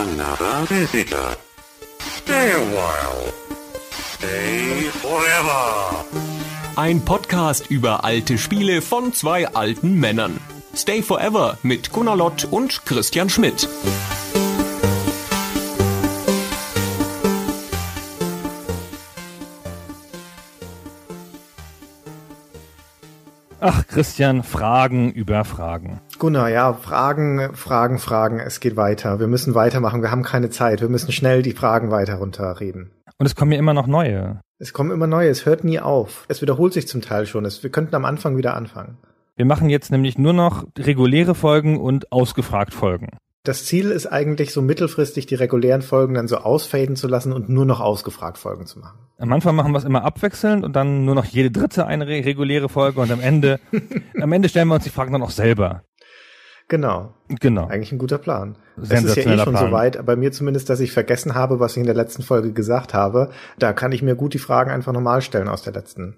another visitor. Stay a while. Stay forever. Ein Podcast über alte Spiele von zwei alten Männern. Stay Forever mit Gunnar Lott und Christian Schmidt. Ach, Christian, Fragen über Fragen. Gunnar, ja, Fragen, Fragen, Fragen. Es geht weiter. Wir müssen weitermachen. Wir haben keine Zeit. Wir müssen schnell die Fragen weiter runterreden. Und es kommen ja immer noch neue. Es kommen immer neue. Es hört nie auf. Es wiederholt sich zum Teil schon. Es, wir könnten am Anfang wieder anfangen. Wir machen jetzt nämlich nur noch reguläre Folgen und ausgefragt Folgen. Das Ziel ist eigentlich so mittelfristig die regulären Folgen dann so ausfaden zu lassen und nur noch ausgefragt Folgen zu machen. Am Anfang machen wir es immer abwechselnd und dann nur noch jede dritte eine re reguläre Folge und am Ende, am Ende stellen wir uns die Fragen dann auch selber. Genau. Genau. Eigentlich ein guter Plan. Es ist ja eh schon so weit, bei mir zumindest, dass ich vergessen habe, was ich in der letzten Folge gesagt habe. Da kann ich mir gut die Fragen einfach nochmal stellen aus der letzten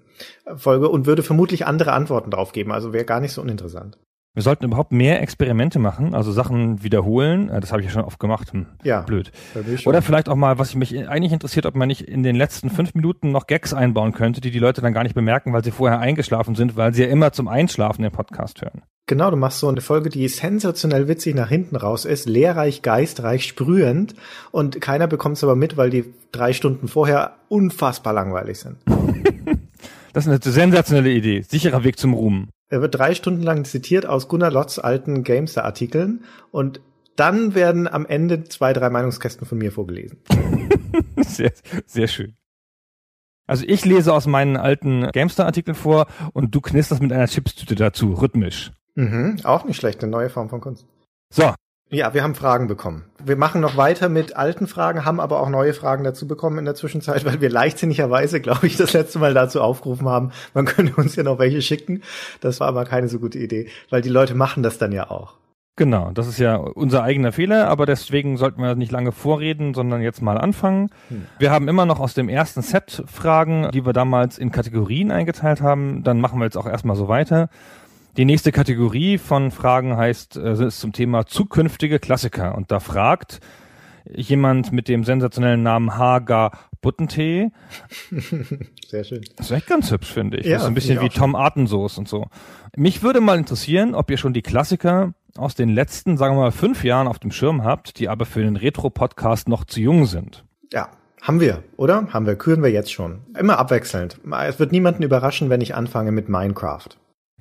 Folge und würde vermutlich andere Antworten drauf geben. Also wäre gar nicht so uninteressant. Wir sollten überhaupt mehr Experimente machen, also Sachen wiederholen. Das habe ich ja schon oft gemacht. Hm, ja. Blöd. Oder vielleicht auch mal, was mich eigentlich interessiert, ob man nicht in den letzten fünf Minuten noch Gags einbauen könnte, die die Leute dann gar nicht bemerken, weil sie vorher eingeschlafen sind, weil sie ja immer zum Einschlafen den Podcast hören. Genau, du machst so eine Folge, die sensationell witzig nach hinten raus ist, lehrreich, geistreich, sprühend und keiner bekommt es aber mit, weil die drei Stunden vorher unfassbar langweilig sind. das ist eine sensationelle Idee. Sicherer Weg zum Ruhm. Er wird drei Stunden lang zitiert aus Gunnar Lotz alten Gamester-Artikeln und dann werden am Ende zwei, drei Meinungskästen von mir vorgelesen. sehr, sehr schön. Also ich lese aus meinen alten Gamester-Artikeln vor und du knisterst mit einer Chipstüte dazu, rhythmisch. Mhm, auch nicht schlecht, eine neue Form von Kunst. So. Ja, wir haben Fragen bekommen. Wir machen noch weiter mit alten Fragen, haben aber auch neue Fragen dazu bekommen in der Zwischenzeit, weil wir leichtsinnigerweise, glaube ich, das letzte Mal dazu aufgerufen haben, man könnte uns ja noch welche schicken. Das war aber keine so gute Idee, weil die Leute machen das dann ja auch. Genau, das ist ja unser eigener Fehler, aber deswegen sollten wir nicht lange vorreden, sondern jetzt mal anfangen. Hm. Wir haben immer noch aus dem ersten Set Fragen, die wir damals in Kategorien eingeteilt haben. Dann machen wir jetzt auch erstmal so weiter. Die nächste Kategorie von Fragen heißt, äh, ist zum Thema zukünftige Klassiker. Und da fragt jemand mit dem sensationellen Namen Haga Buttentee. Sehr schön. Das ist echt ganz hübsch, finde ich. Ja, das ist ein bisschen wie Tom Artensoß und so. Mich würde mal interessieren, ob ihr schon die Klassiker aus den letzten, sagen wir mal, fünf Jahren auf dem Schirm habt, die aber für den Retro-Podcast noch zu jung sind. Ja, haben wir, oder? Haben wir, küren wir jetzt schon. Immer abwechselnd. Es wird niemanden überraschen, wenn ich anfange mit Minecraft.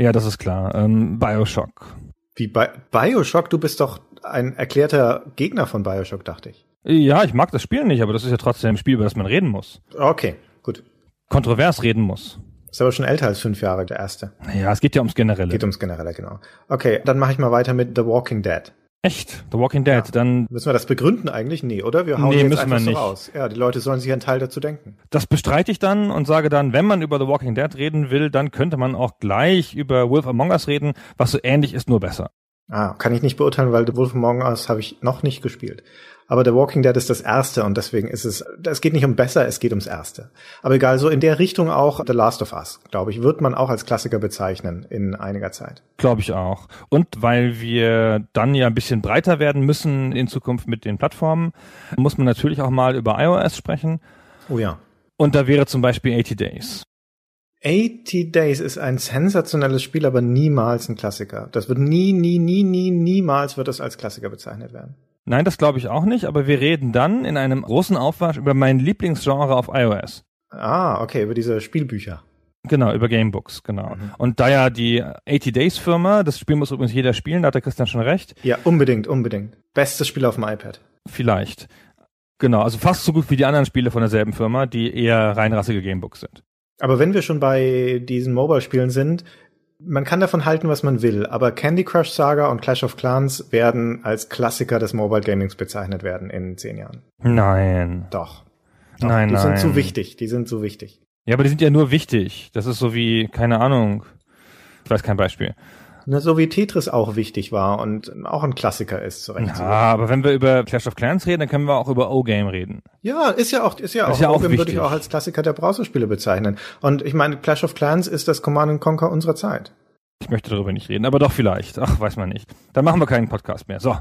Ja, das ist klar. Ähm, Bioshock. Wie Bi Bioshock? Du bist doch ein erklärter Gegner von Bioshock, dachte ich. Ja, ich mag das Spiel nicht, aber das ist ja trotzdem ein Spiel, über das man reden muss. Okay, gut. Kontrovers reden muss. Ist aber schon älter als fünf Jahre, der erste. Ja, es geht ja ums Generelle. Geht ums Generelle, genau. Okay, dann mache ich mal weiter mit The Walking Dead. Echt? The Walking Dead, ja. dann. Müssen wir das begründen eigentlich? Nee, oder? Wir hauen nee, jetzt müssen einfach wir nicht. so raus. Ja, die Leute sollen sich einen Teil dazu denken. Das bestreite ich dann und sage dann, wenn man über The Walking Dead reden will, dann könnte man auch gleich über Wolf Among Us reden, was so ähnlich ist, nur besser. Ah, kann ich nicht beurteilen, weil The Wolf Among Us habe ich noch nicht gespielt. Aber The Walking Dead ist das erste und deswegen ist es, es geht nicht um besser, es geht ums erste. Aber egal, so in der Richtung auch The Last of Us, glaube ich, wird man auch als Klassiker bezeichnen in einiger Zeit. Glaube ich auch. Und weil wir dann ja ein bisschen breiter werden müssen in Zukunft mit den Plattformen, muss man natürlich auch mal über iOS sprechen. Oh ja. Und da wäre zum Beispiel 80 Days. 80 Days ist ein sensationelles Spiel, aber niemals ein Klassiker. Das wird nie, nie, nie, nie, niemals wird es als Klassiker bezeichnet werden. Nein, das glaube ich auch nicht, aber wir reden dann in einem großen Aufwasch über mein Lieblingsgenre auf iOS. Ah, okay, über diese Spielbücher. Genau, über Gamebooks, genau. Mhm. Und da ja die 80 Days Firma, das Spiel muss übrigens jeder spielen, da hat der Christian schon recht. Ja, unbedingt, unbedingt. Bestes Spiel auf dem iPad. Vielleicht. Genau, also fast so gut wie die anderen Spiele von derselben Firma, die eher reinrassige Gamebooks sind. Aber wenn wir schon bei diesen Mobile-Spielen sind, man kann davon halten, was man will, aber Candy Crush Saga und Clash of Clans werden als Klassiker des Mobile Gamings bezeichnet werden in zehn Jahren. Nein. Doch. Doch nein, die nein. sind zu wichtig, die sind zu wichtig. Ja, aber die sind ja nur wichtig. Das ist so wie, keine Ahnung, ich weiß kein Beispiel. Na, so wie Tetris auch wichtig war und auch ein Klassiker ist, zu Recht. Ja, aber wenn wir über Clash of Clans reden, dann können wir auch über O-Game reden. Ja, ist ja auch, ist ja auch, ist ja auch würde ich auch als Klassiker der Browserspiele bezeichnen. Und ich meine, Clash of Clans ist das Command Conquer unserer Zeit. Ich möchte darüber nicht reden, aber doch vielleicht. Ach, weiß man nicht. Dann machen wir keinen Podcast mehr. So.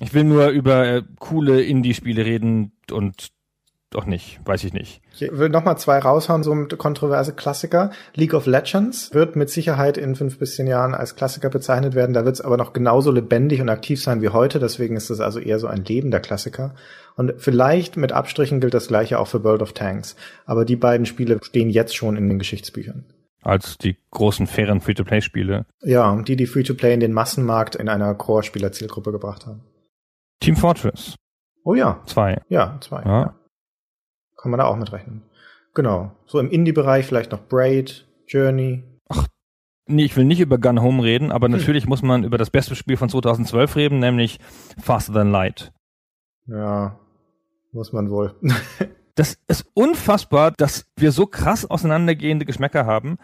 Ich will nur über äh, coole Indie-Spiele reden und doch nicht, weiß ich nicht. Ich will noch mal zwei raushauen, so ein kontroverse Klassiker. League of Legends wird mit Sicherheit in fünf bis zehn Jahren als Klassiker bezeichnet werden. Da wird es aber noch genauso lebendig und aktiv sein wie heute. Deswegen ist es also eher so ein lebender Klassiker. Und vielleicht mit Abstrichen gilt das gleiche auch für World of Tanks. Aber die beiden Spiele stehen jetzt schon in den Geschichtsbüchern. Als die großen fairen Free-to-Play-Spiele. Ja, die die Free-to-Play in den Massenmarkt in einer Core-Spieler-Zielgruppe gebracht haben. Team Fortress. Oh ja. Zwei. Ja, zwei. Ja. Ja. Kann man da auch mit rechnen. Genau. So im Indie-Bereich vielleicht noch Braid, Journey. Nee, ich will nicht über Gun Home reden, aber natürlich muss man über das beste Spiel von 2012 reden, nämlich Faster Than Light. Ja, muss man wohl. Das ist unfassbar, dass wir so krass auseinandergehende Geschmäcker haben,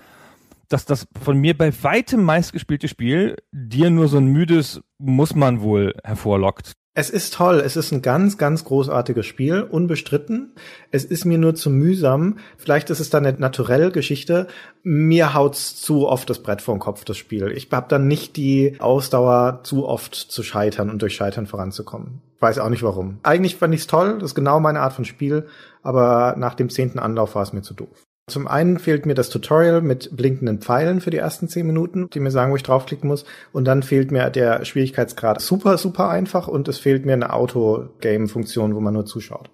dass das von mir bei weitem meistgespielte Spiel dir nur so ein müdes muss man wohl hervorlockt. Es ist toll. Es ist ein ganz, ganz großartiges Spiel, unbestritten. Es ist mir nur zu mühsam. Vielleicht ist es dann eine naturelle Geschichte. Mir haut's zu oft das Brett vor den Kopf, das Spiel. Ich habe dann nicht die Ausdauer, zu oft zu scheitern und durch Scheitern voranzukommen. Weiß auch nicht warum. Eigentlich fand ich's toll. Das ist genau meine Art von Spiel. Aber nach dem zehnten Anlauf war es mir zu doof. Zum einen fehlt mir das Tutorial mit blinkenden Pfeilen für die ersten zehn Minuten, die mir sagen, wo ich draufklicken muss. Und dann fehlt mir der Schwierigkeitsgrad super, super einfach und es fehlt mir eine Auto-Game-Funktion, wo man nur zuschaut.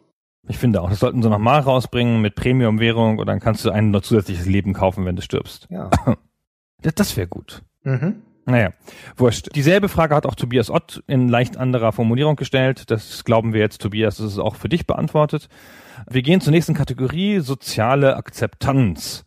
Ich finde auch, das sollten sie nochmal rausbringen mit Premium-Währung und dann kannst du ein noch zusätzliches Leben kaufen, wenn du stirbst. Ja. Das, das wäre gut. Mhm. Naja, wurscht. Dieselbe Frage hat auch Tobias Ott in leicht anderer Formulierung gestellt. Das glauben wir jetzt, Tobias, das ist auch für dich beantwortet. Wir gehen zur nächsten Kategorie, soziale Akzeptanz.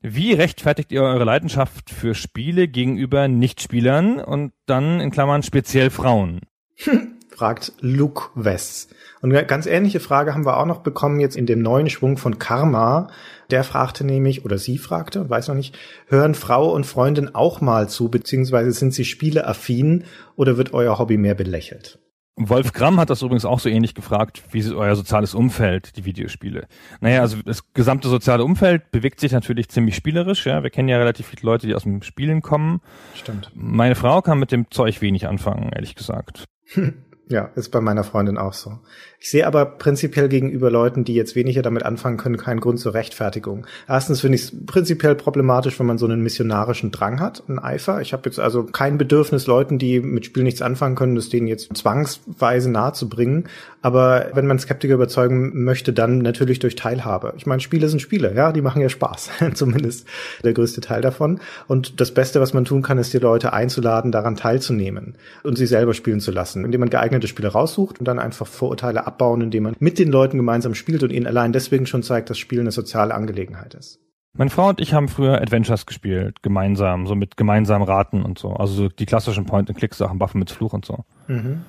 Wie rechtfertigt ihr eure Leidenschaft für Spiele gegenüber Nichtspielern und dann in Klammern speziell Frauen? fragt Luke Wess. Und eine ganz ähnliche Frage haben wir auch noch bekommen jetzt in dem neuen Schwung von Karma. Der fragte nämlich, oder sie fragte, weiß noch nicht, hören Frau und Freundin auch mal zu, beziehungsweise sind sie spieleaffin oder wird euer Hobby mehr belächelt? Wolf Gramm hat das übrigens auch so ähnlich gefragt, wie ist euer soziales Umfeld, die Videospiele? Naja, also das gesamte soziale Umfeld bewegt sich natürlich ziemlich spielerisch, ja. Wir kennen ja relativ viele Leute, die aus dem Spielen kommen. Stimmt. Meine Frau kann mit dem Zeug wenig anfangen, ehrlich gesagt. Ja, ist bei meiner Freundin auch so. Ich sehe aber prinzipiell gegenüber Leuten, die jetzt weniger damit anfangen können, keinen Grund zur Rechtfertigung. Erstens finde ich es prinzipiell problematisch, wenn man so einen missionarischen Drang hat, einen Eifer. Ich habe jetzt also kein Bedürfnis, Leuten, die mit Spiel nichts anfangen können, das denen jetzt zwangsweise nahezubringen. Aber wenn man Skeptiker überzeugen möchte, dann natürlich durch Teilhabe. Ich meine, Spiele sind Spiele, ja, die machen ja Spaß, zumindest der größte Teil davon. Und das Beste, was man tun kann, ist die Leute einzuladen, daran teilzunehmen und sie selber spielen zu lassen, indem man geeignete Spiele raussucht und dann einfach Vorurteile abbauen, indem man mit den Leuten gemeinsam spielt und ihnen allein deswegen schon zeigt, dass Spielen eine soziale Angelegenheit ist. Meine Frau und ich haben früher Adventures gespielt, gemeinsam, so mit gemeinsamen Raten und so. Also so die klassischen Point-and-Click-Sachen, Waffen mit Fluch und so. Mhm.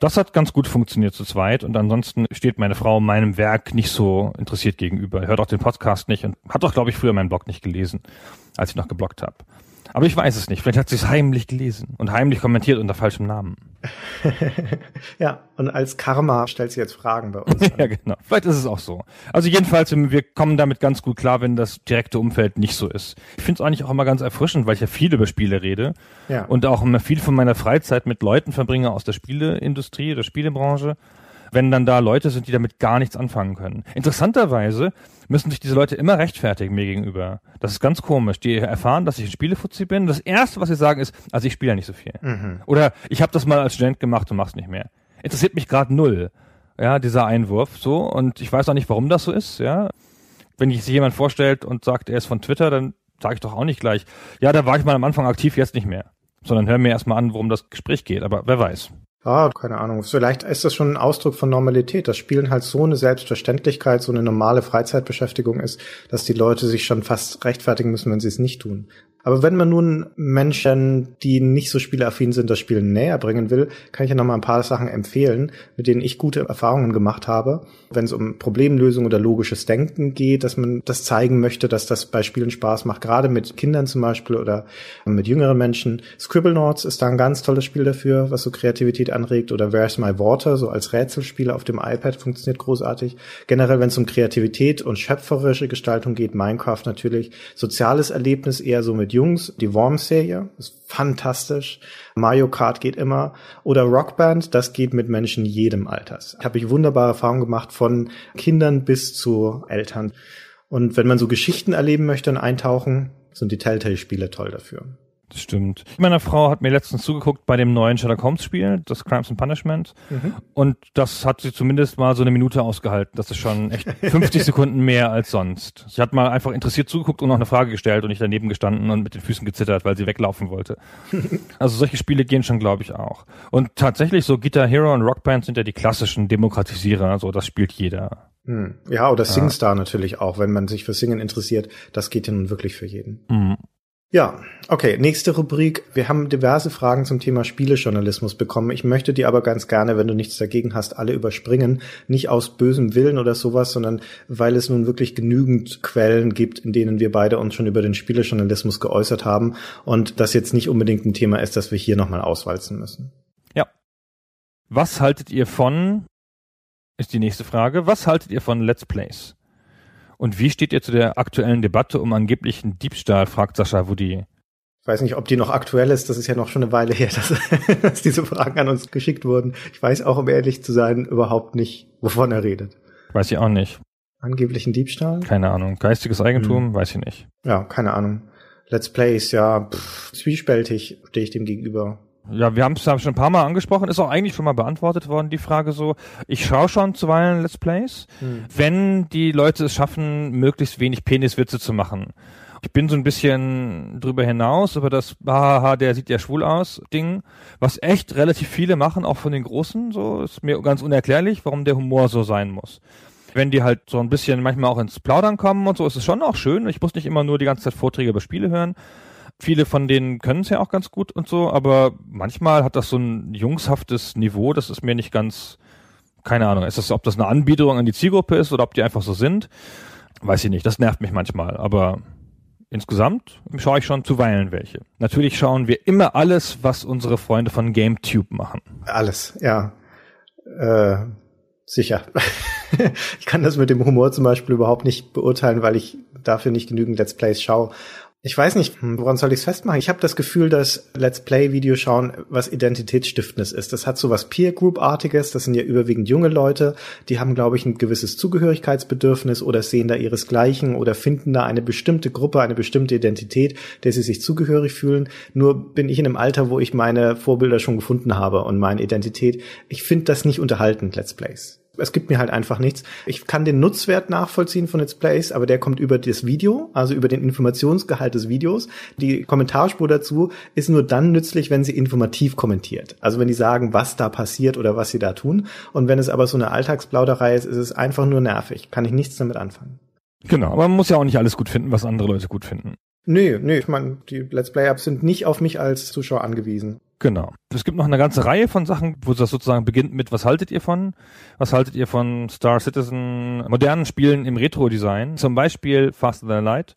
Das hat ganz gut funktioniert zu zweit und ansonsten steht meine Frau meinem Werk nicht so interessiert gegenüber. Hört auch den Podcast nicht und hat auch, glaube ich, früher meinen Blog nicht gelesen, als ich noch gebloggt habe. Aber ich weiß es nicht. Vielleicht hat sie es heimlich gelesen und heimlich kommentiert unter falschem Namen. ja, und als Karma stellt sie jetzt Fragen bei uns. ja, genau. Vielleicht ist es auch so. Also jedenfalls, wir kommen damit ganz gut klar, wenn das direkte Umfeld nicht so ist. Ich finde es eigentlich auch immer ganz erfrischend, weil ich ja viel über Spiele rede Ja. und auch immer viel von meiner Freizeit mit Leuten verbringe aus der Spieleindustrie oder Spielebranche. Wenn dann da Leute sind, die damit gar nichts anfangen können. Interessanterweise müssen sich diese Leute immer rechtfertigen mir gegenüber. Das ist ganz komisch. Die erfahren, dass ich ein Spielefuzzi bin. Das erste, was sie sagen, ist, also ich spiele ja nicht so viel. Oder ich habe das mal als Student gemacht und mach's nicht mehr. Interessiert mich gerade null. Ja, dieser Einwurf so und ich weiß auch nicht, warum das so ist, ja. Wenn sich jemand vorstellt und sagt, er ist von Twitter, dann sage ich doch auch nicht gleich, ja, da war ich mal am Anfang aktiv, jetzt nicht mehr. Sondern hör mir erstmal an, worum das Gespräch geht, aber wer weiß. Ah, keine Ahnung. Vielleicht ist das schon ein Ausdruck von Normalität, dass Spielen halt so eine Selbstverständlichkeit, so eine normale Freizeitbeschäftigung ist, dass die Leute sich schon fast rechtfertigen müssen, wenn sie es nicht tun. Aber wenn man nun Menschen, die nicht so spieleaffin sind, das Spiel näher bringen will, kann ich ja noch mal ein paar Sachen empfehlen, mit denen ich gute Erfahrungen gemacht habe. Wenn es um Problemlösung oder logisches Denken geht, dass man das zeigen möchte, dass das bei Spielen Spaß macht, gerade mit Kindern zum Beispiel oder mit jüngeren Menschen. Scribblenauts ist da ein ganz tolles Spiel dafür, was so Kreativität anregt. Oder Where's My Water, so als Rätselspiel auf dem iPad, funktioniert großartig. Generell, wenn es um Kreativität und schöpferische Gestaltung geht, Minecraft natürlich. Soziales Erlebnis eher so mit mit Jungs. Die Worms-Serie ist fantastisch. Mario Kart geht immer. Oder Rockband, das geht mit Menschen jedem Alters. Habe ich wunderbare Erfahrungen gemacht von Kindern bis zu Eltern. Und wenn man so Geschichten erleben möchte und eintauchen, sind die Telltale-Spiele toll dafür. Das stimmt. Meine Frau hat mir letztens zugeguckt bei dem neuen Sherlock Holmes Spiel, das Crimes and Punishment. Mhm. Und das hat sie zumindest mal so eine Minute ausgehalten. Das ist schon echt 50 Sekunden mehr als sonst. Sie hat mal einfach interessiert zugeguckt und noch eine Frage gestellt und ich daneben gestanden und mit den Füßen gezittert, weil sie weglaufen wollte. also solche Spiele gehen schon, glaube ich, auch. Und tatsächlich so Guitar Hero und Rockband sind ja die klassischen Demokratisierer. So, das spielt jeder. Hm. Ja, oder SingStar ja. natürlich auch, wenn man sich für Singen interessiert. Das geht ja nun wirklich für jeden. Mhm. Ja, okay, nächste Rubrik. Wir haben diverse Fragen zum Thema Spielejournalismus bekommen. Ich möchte die aber ganz gerne, wenn du nichts dagegen hast, alle überspringen. Nicht aus bösem Willen oder sowas, sondern weil es nun wirklich genügend Quellen gibt, in denen wir beide uns schon über den Spielejournalismus geäußert haben und das jetzt nicht unbedingt ein Thema ist, das wir hier nochmal auswalzen müssen. Ja. Was haltet ihr von, ist die nächste Frage, was haltet ihr von Let's Plays? Und wie steht ihr zu der aktuellen Debatte um angeblichen Diebstahl, fragt Sascha Wudi. Ich weiß nicht, ob die noch aktuell ist. Das ist ja noch schon eine Weile her, dass, dass diese Fragen an uns geschickt wurden. Ich weiß auch, um ehrlich zu sein, überhaupt nicht, wovon er redet. Weiß ich auch nicht. Angeblichen Diebstahl? Keine Ahnung. Geistiges Eigentum? Hm. Weiß ich nicht. Ja, keine Ahnung. Let's Plays, ja, pff, zwiespältig stehe ich dem gegenüber. Ja, wir haben es schon ein paar Mal angesprochen, ist auch eigentlich schon mal beantwortet worden, die Frage so. Ich schaue schon zuweilen Let's Plays, hm. wenn die Leute es schaffen, möglichst wenig Peniswitze zu machen. Ich bin so ein bisschen drüber hinaus über das haha, der sieht ja schwul aus Ding, was echt relativ viele machen, auch von den Großen, so ist mir ganz unerklärlich, warum der Humor so sein muss. Wenn die halt so ein bisschen manchmal auch ins Plaudern kommen und so, ist es schon auch schön. Ich muss nicht immer nur die ganze Zeit Vorträge über Spiele hören. Viele von denen können es ja auch ganz gut und so, aber manchmal hat das so ein jungshaftes Niveau, das ist mir nicht ganz, keine Ahnung, ist das, ob das eine Anbiederung an die Zielgruppe ist oder ob die einfach so sind, weiß ich nicht, das nervt mich manchmal, aber insgesamt schaue ich schon zuweilen welche. Natürlich schauen wir immer alles, was unsere Freunde von GameTube machen. Alles, ja. Äh, sicher. ich kann das mit dem Humor zum Beispiel überhaupt nicht beurteilen, weil ich dafür nicht genügend Let's Plays schaue. Ich weiß nicht, hm, woran soll ich es festmachen? Ich habe das Gefühl, dass Let's Play Videoschauen was Identitätsstiftendes ist. Das hat so was Peer Group artiges, das sind ja überwiegend junge Leute, die haben glaube ich ein gewisses Zugehörigkeitsbedürfnis oder sehen da ihresgleichen oder finden da eine bestimmte Gruppe, eine bestimmte Identität, der sie sich zugehörig fühlen. Nur bin ich in einem Alter, wo ich meine Vorbilder schon gefunden habe und meine Identität. Ich finde das nicht unterhaltend Let's Plays es gibt mir halt einfach nichts. Ich kann den Nutzwert nachvollziehen von Let's Plays, aber der kommt über das Video, also über den Informationsgehalt des Videos. Die Kommentarspur dazu ist nur dann nützlich, wenn sie informativ kommentiert. Also wenn die sagen, was da passiert oder was sie da tun. Und wenn es aber so eine Alltagsplauderei ist, ist es einfach nur nervig. Kann ich nichts damit anfangen. Genau, aber man muss ja auch nicht alles gut finden, was andere Leute gut finden. Nö, nö, ich meine, die Let's Play-Apps sind nicht auf mich als Zuschauer angewiesen. Genau. Es gibt noch eine ganze Reihe von Sachen, wo das sozusagen beginnt mit, was haltet ihr von? Was haltet ihr von Star Citizen, modernen Spielen im Retro-Design? Zum Beispiel Faster Than Light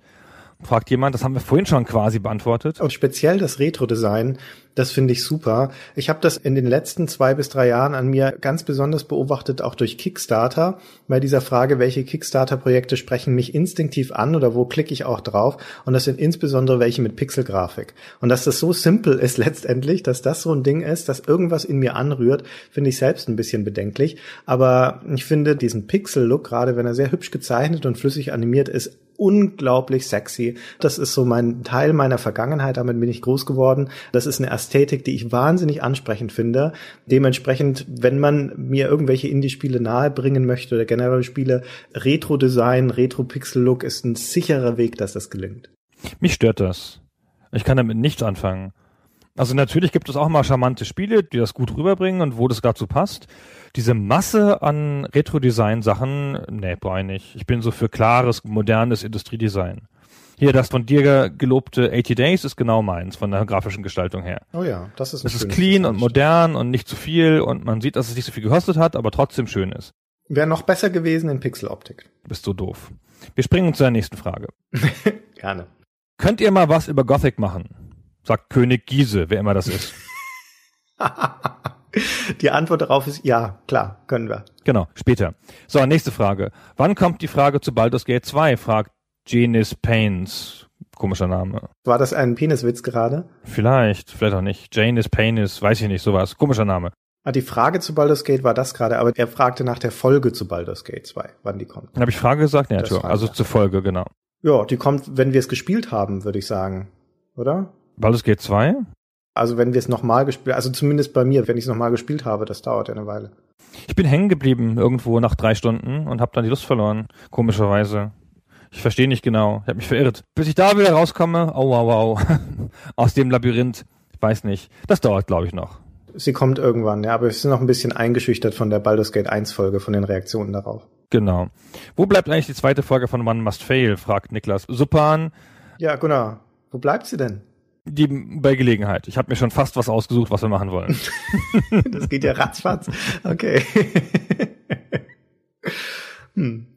fragt jemand, das haben wir vorhin schon quasi beantwortet. Und speziell das Retro-Design, das finde ich super. Ich habe das in den letzten zwei bis drei Jahren an mir ganz besonders beobachtet, auch durch Kickstarter, bei dieser Frage, welche Kickstarter-Projekte sprechen mich instinktiv an oder wo klicke ich auch drauf. Und das sind insbesondere welche mit Pixelgrafik. Und dass das so simpel ist letztendlich, dass das so ein Ding ist, dass irgendwas in mir anrührt, finde ich selbst ein bisschen bedenklich. Aber ich finde diesen Pixel-Look, gerade wenn er sehr hübsch gezeichnet und flüssig animiert ist, unglaublich sexy. Das ist so mein Teil meiner Vergangenheit, damit bin ich groß geworden. Das ist eine Ästhetik, die ich wahnsinnig ansprechend finde. Dementsprechend, wenn man mir irgendwelche Indie-Spiele nahebringen möchte oder generell Spiele, Retro-Design, Retro-Pixel-Look ist ein sicherer Weg, dass das gelingt. Mich stört das. Ich kann damit nichts anfangen. Also natürlich gibt es auch mal charmante Spiele, die das gut rüberbringen und wo das dazu passt. Diese Masse an Retro-Design-Sachen, nee, brauche ich nicht. Ich bin so für klares, modernes Industriedesign. Hier, das von dir gelobte 80 Days ist genau meins, von der grafischen Gestaltung her. Oh ja, das ist Es ist clean und modern und nicht zu viel und man sieht, dass es nicht so viel gekostet hat, aber trotzdem schön ist. Wäre noch besser gewesen in Pixeloptik. Bist du doof. Wir springen zu der nächsten Frage. Gerne. Könnt ihr mal was über Gothic machen? Sagt König Giese, wer immer das ist. Die Antwort darauf ist ja, klar, können wir. Genau, später. So, nächste Frage. Wann kommt die Frage zu Baldur's Gate 2? fragt Genis Pains. Komischer Name. War das ein Peniswitz gerade? Vielleicht, vielleicht auch nicht. Jane is Penis, weiß ich nicht, sowas. Komischer Name. Ah, die Frage zu Baldur's Gate war das gerade, aber er fragte nach der Folge zu Baldur's Gate 2, wann die kommt. Dann habe ich Frage gesagt? Ja, war- also zur Folge, genau. Ja, die kommt, wenn wir es gespielt haben, würde ich sagen. Oder? Baldur's Gate 2? Also wenn wir es nochmal gespielt, also zumindest bei mir, wenn ich es nochmal gespielt habe, das dauert ja eine Weile. Ich bin hängen geblieben irgendwo nach drei Stunden und habe dann die Lust verloren, komischerweise. Ich verstehe nicht genau. Ich habe mich verirrt. Bis ich da wieder rauskomme, au, au, au, aus dem Labyrinth, ich weiß nicht. Das dauert, glaube ich, noch. Sie kommt irgendwann, ja, aber wir sind noch ein bisschen eingeschüchtert von der Baldur's Gate 1 Folge, von den Reaktionen darauf. Genau. Wo bleibt eigentlich die zweite Folge von One Must Fail, fragt Niklas. Supan, Ja, Gunnar, wo bleibt sie denn? die bei Gelegenheit. Ich habe mir schon fast was ausgesucht, was wir machen wollen. Das geht ja ratzfatz. Okay. hm.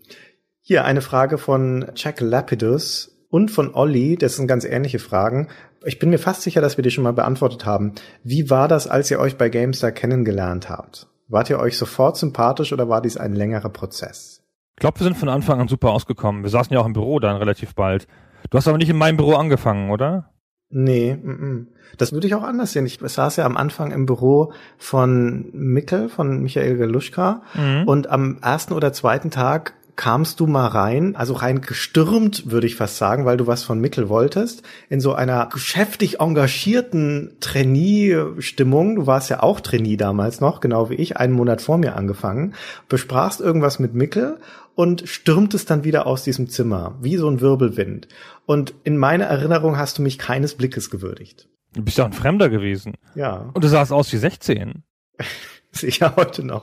Hier eine Frage von Jack Lapidus und von Olli. Das sind ganz ähnliche Fragen. Ich bin mir fast sicher, dass wir die schon mal beantwortet haben. Wie war das, als ihr euch bei GameStar kennengelernt habt? Wart ihr euch sofort sympathisch oder war dies ein längerer Prozess? Ich glaube, wir sind von Anfang an super ausgekommen. Wir saßen ja auch im Büro dann relativ bald. Du hast aber nicht in meinem Büro angefangen, oder? Nee, mm, mm. das würde ich auch anders sehen. Ich saß ja am Anfang im Büro von Mickel, von Michael Geluschka. Mhm. Und am ersten oder zweiten Tag kamst du mal rein, also rein gestürmt, würde ich fast sagen, weil du was von Mickel wolltest, in so einer geschäftig engagierten Trainee-Stimmung. Du warst ja auch Trainee damals noch, genau wie ich, einen Monat vor mir angefangen, besprachst irgendwas mit Mickel und stürmtest dann wieder aus diesem Zimmer, wie so ein Wirbelwind. Und in meiner Erinnerung hast du mich keines Blickes gewürdigt. Du bist ja ein Fremder gewesen. Ja, Und du sahst aus wie 16. sicher heute noch.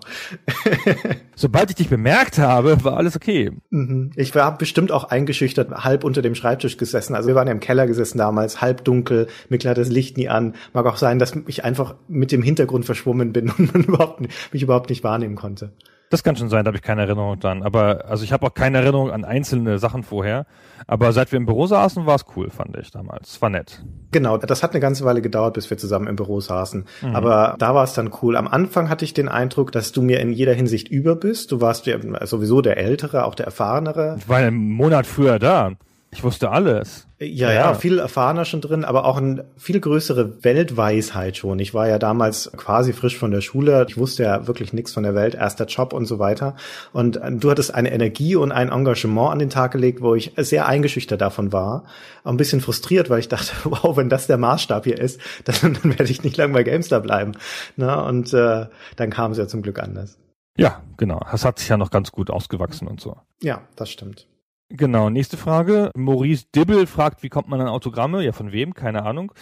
Sobald ich dich bemerkt habe, war alles okay. Mhm. Ich war bestimmt auch eingeschüchtert, halb unter dem Schreibtisch gesessen. Also wir waren ja im Keller gesessen damals, halb dunkel, Mikkel hat das Licht nie an. Mag auch sein, dass ich einfach mit dem Hintergrund verschwommen bin und man überhaupt, nicht- mich überhaupt nicht wahrnehmen konnte. Das kann schon sein, da habe ich keine Erinnerung dran. Aber also ich habe auch keine Erinnerung an einzelne Sachen vorher. Aber seit wir im Büro saßen, war es cool, fand ich damals. Es war nett. Genau, das hat eine ganze Weile gedauert, bis wir zusammen im Büro saßen. Aber da war es dann cool. Am Anfang hatte ich den Eindruck, dass du mir in jeder Hinsicht über bist. Du warst ja sowieso der Ältere, auch der Erfahrenere. Ich war einen Monat früher da. Ich wusste alles. Ja, ja, viel erfahrener schon drin, aber auch eine viel größere Weltweisheit schon. Ich war ja damals quasi frisch von der Schule. Ich wusste ja wirklich nichts von der Welt, erster Job und so weiter. Und äh, du hattest eine Energie und ein Engagement an den Tag gelegt, wo ich sehr eingeschüchtert davon war. Auch ein bisschen frustriert, weil ich dachte, wow, wenn das der Maßstab hier ist, dann, dann werde ich nicht lange bei GameStar bleiben. Na, und äh, dann kam es ja zum Glück anders. Ja, genau. Das hat sich ja noch ganz gut ausgewachsen und so. Ja, das stimmt. Genau, nächste Frage. Maurice Dibble fragt, wie kommt man an Autogramme? Ja, von wem? Keine Ahnung.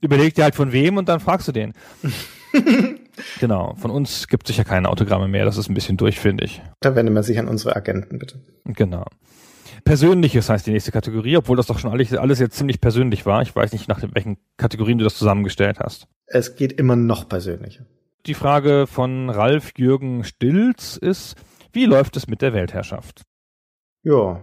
Überleg dir halt von wem und dann fragst du den. genau, von uns gibt sicher keine Autogramme mehr. Das ist ein bisschen durch, finde ich. Da wende man sich an unsere Agenten, bitte. Genau. Persönliches heißt die nächste Kategorie, obwohl das doch schon alles, alles jetzt ziemlich persönlich war. Ich weiß nicht, nach welchen Kategorien du das zusammengestellt hast. Es geht immer noch persönlicher. Die Frage von Ralf Jürgen Stilz ist, wie läuft es mit der Weltherrschaft? Ja,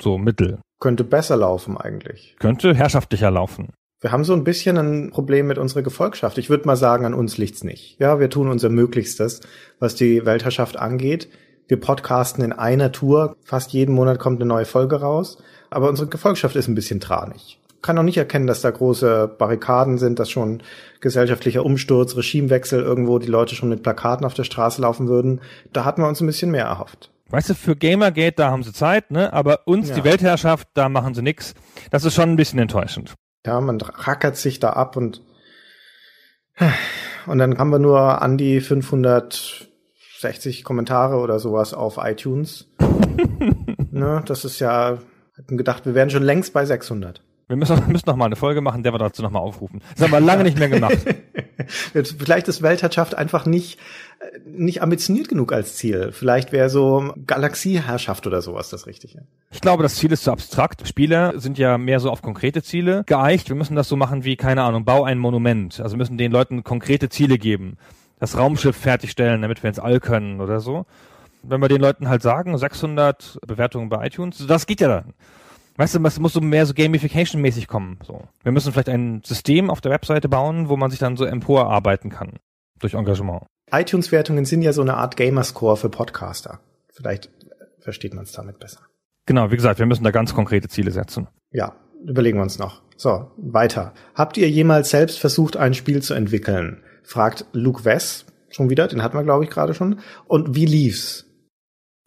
So mittel. könnte besser laufen eigentlich. Könnte herrschaftlicher laufen. Wir haben so ein bisschen ein Problem mit unserer Gefolgschaft. Ich würde mal sagen, an uns liegt's nicht. Ja, wir tun unser Möglichstes, was die Weltherrschaft angeht. Wir podcasten in einer Tour. Fast jeden Monat kommt eine neue Folge raus. Aber unsere Gefolgschaft ist ein bisschen tranig. Kann auch nicht erkennen, dass da große Barrikaden sind, dass schon gesellschaftlicher Umsturz, Regimewechsel irgendwo die Leute schon mit Plakaten auf der Straße laufen würden. Da hatten wir uns ein bisschen mehr erhofft. Weißt du, für Gamergate, da haben sie Zeit, ne? Aber uns, Ja. die Weltherrschaft, da machen sie nix. Das ist schon ein bisschen enttäuschend. Ja, man rackert sich da ab und und dann haben wir nur an die 560 Kommentare oder sowas auf iTunes. ne, das ist ja, hätten gedacht, wir wären schon längst bei 600. Wir müssen, wir müssen noch mal eine Folge machen, der wir dazu noch mal aufrufen. Das haben wir lange nicht mehr gemacht. Vielleicht ist Weltherrschaft einfach nicht, äh, nicht ambitioniert genug als Ziel. Vielleicht wäre so Galaxieherrschaft oder sowas das Richtige. Ich glaube, das Ziel ist zu abstrakt. Spieler sind ja mehr so auf konkrete Ziele geeicht. Wir müssen das so machen wie, keine Ahnung, bau ein Monument. Also müssen den Leuten konkrete Ziele geben. Das Raumschiff fertigstellen, damit wir ins All können oder so. Wenn wir den Leuten halt sagen, 600 Bewertungen bei iTunes, das geht ja dann. Weißt du, es muss so mehr so Gamification-mäßig kommen. So. Wir müssen vielleicht ein System auf der Webseite bauen, wo man sich dann so emporarbeiten kann. Durch Engagement. iTunes-Wertungen sind ja so eine Art Gamerscore für Podcaster. Vielleicht äh, versteht man es damit besser. Genau, wie gesagt, wir müssen da ganz konkrete Ziele setzen. Ja, überlegen wir uns noch. So, weiter. Habt ihr jemals selbst versucht, ein Spiel zu entwickeln? Fragt Luke Wess schon wieder, den hatten wir, glaube ich, gerade schon. Und wie lief's?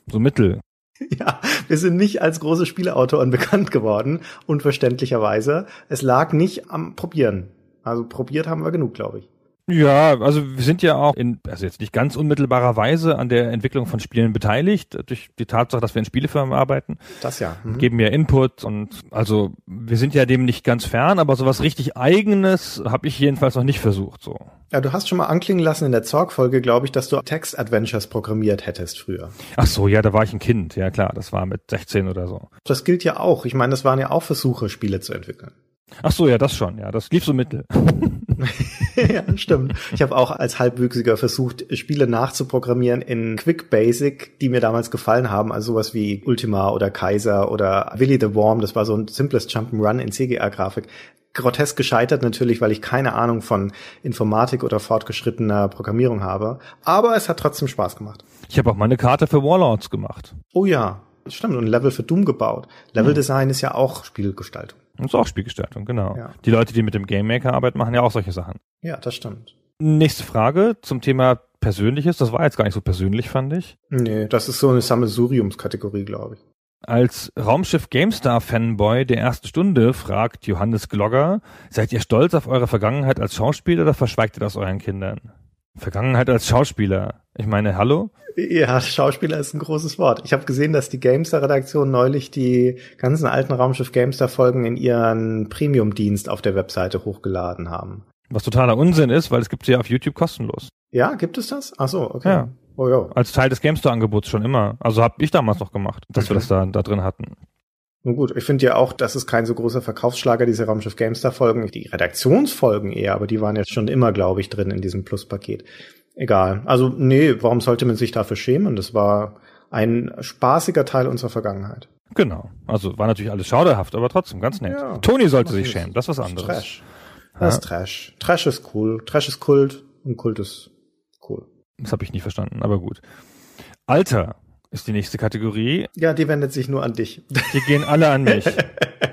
So mittel. Ja, wir sind nicht als große Spieleautoren bekannt geworden, unverständlicherweise. Es lag nicht am Probieren. Also probiert haben wir genug, glaube ich. Ja, also wir sind ja auch in, also jetzt nicht ganz unmittelbarer Weise an der Entwicklung von Spielen beteiligt, durch die Tatsache, dass wir in Spielefirmen arbeiten. Das ja. Mhm. Geben ja Input und also wir sind ja dem nicht ganz fern, aber sowas richtig eigenes habe ich jedenfalls noch nicht versucht so. Ja, du hast schon mal anklingen lassen in der Zorg-Folge, glaube ich, dass du Text-Adventures programmiert hättest früher. Ach so, ja, da war ich ein Kind, ja klar, das war mit 16 oder so. Das gilt ja auch. Ich meine, das waren ja auch Versuche, Spiele zu entwickeln. Ach so, ja, das schon, ja, das lief so mittel. ja, stimmt. Ich habe auch als Halbwüchsiger versucht, Spiele nachzuprogrammieren in Quick Basic, die mir damals gefallen haben, also sowas wie Ultima oder Kaiser oder Willy the Worm, das war so ein simples Jump'n'Run in CGA-Grafik. Grotesk gescheitert natürlich, weil ich keine Ahnung von Informatik oder fortgeschrittener Programmierung habe. Aber es hat trotzdem Spaß gemacht. Ich habe auch mal eine Karte für Warlords gemacht. Oh ja, stimmt. Und ein Level für Doom gebaut. Level Design ist ja auch Spielgestaltung. Das ist auch Spielgestaltung, genau. Ja. Die Leute, die mit dem Game Maker arbeiten, machen ja auch solche Sachen. Ja, das stimmt. Nächste Frage zum Thema Persönliches. Das war jetzt gar nicht so persönlich, fand ich. Nee, das ist so eine Sammelsuriumskategorie, glaube ich. Als Raumschiff GameStar Fanboy der ersten Stunde fragt Johannes Glogger, seid ihr stolz auf eure Vergangenheit als Schauspieler oder verschweigt ihr das euren Kindern? Vergangenheit als Schauspieler. Ich meine, hallo? Ja, Schauspieler ist ein großes Wort. Ich habe gesehen, dass die Gamestar-Redaktion neulich die ganzen alten Raumschiff Gamestar-Folgen in ihren Premium-Dienst auf der Webseite hochgeladen haben. Was totaler Unsinn ist, weil es gibt sie ja auf YouTube kostenlos. Ja, gibt es das? Ach so, okay. Ja. Oh ja. Als Teil des GameStar-Angebots schon immer. Also habe ich damals noch gemacht, dass wir Mhm. das da, da drin hatten. Nun gut, ich finde ja auch, das ist kein so großer Verkaufsschlager, diese Raumschiff Gamestar-Folgen. Die Redaktionsfolgen eher, aber die waren ja schon immer, glaube ich, drin in diesem Pluspaket. Egal. Also, nee, warum sollte man sich dafür schämen? Das war ein spaßiger Teil unserer Vergangenheit. Genau. Also war natürlich alles schauderhaft, aber trotzdem ganz nett. Ja. Toni sollte sich schämen, das ist was anderes. Trash. Das ist Trash. Trash ist cool. Trash ist Kult und Kult ist cool. Das habe ich nie verstanden, aber gut. Alter ist die nächste Kategorie. Ja, die wendet sich nur an dich. Die gehen alle an mich.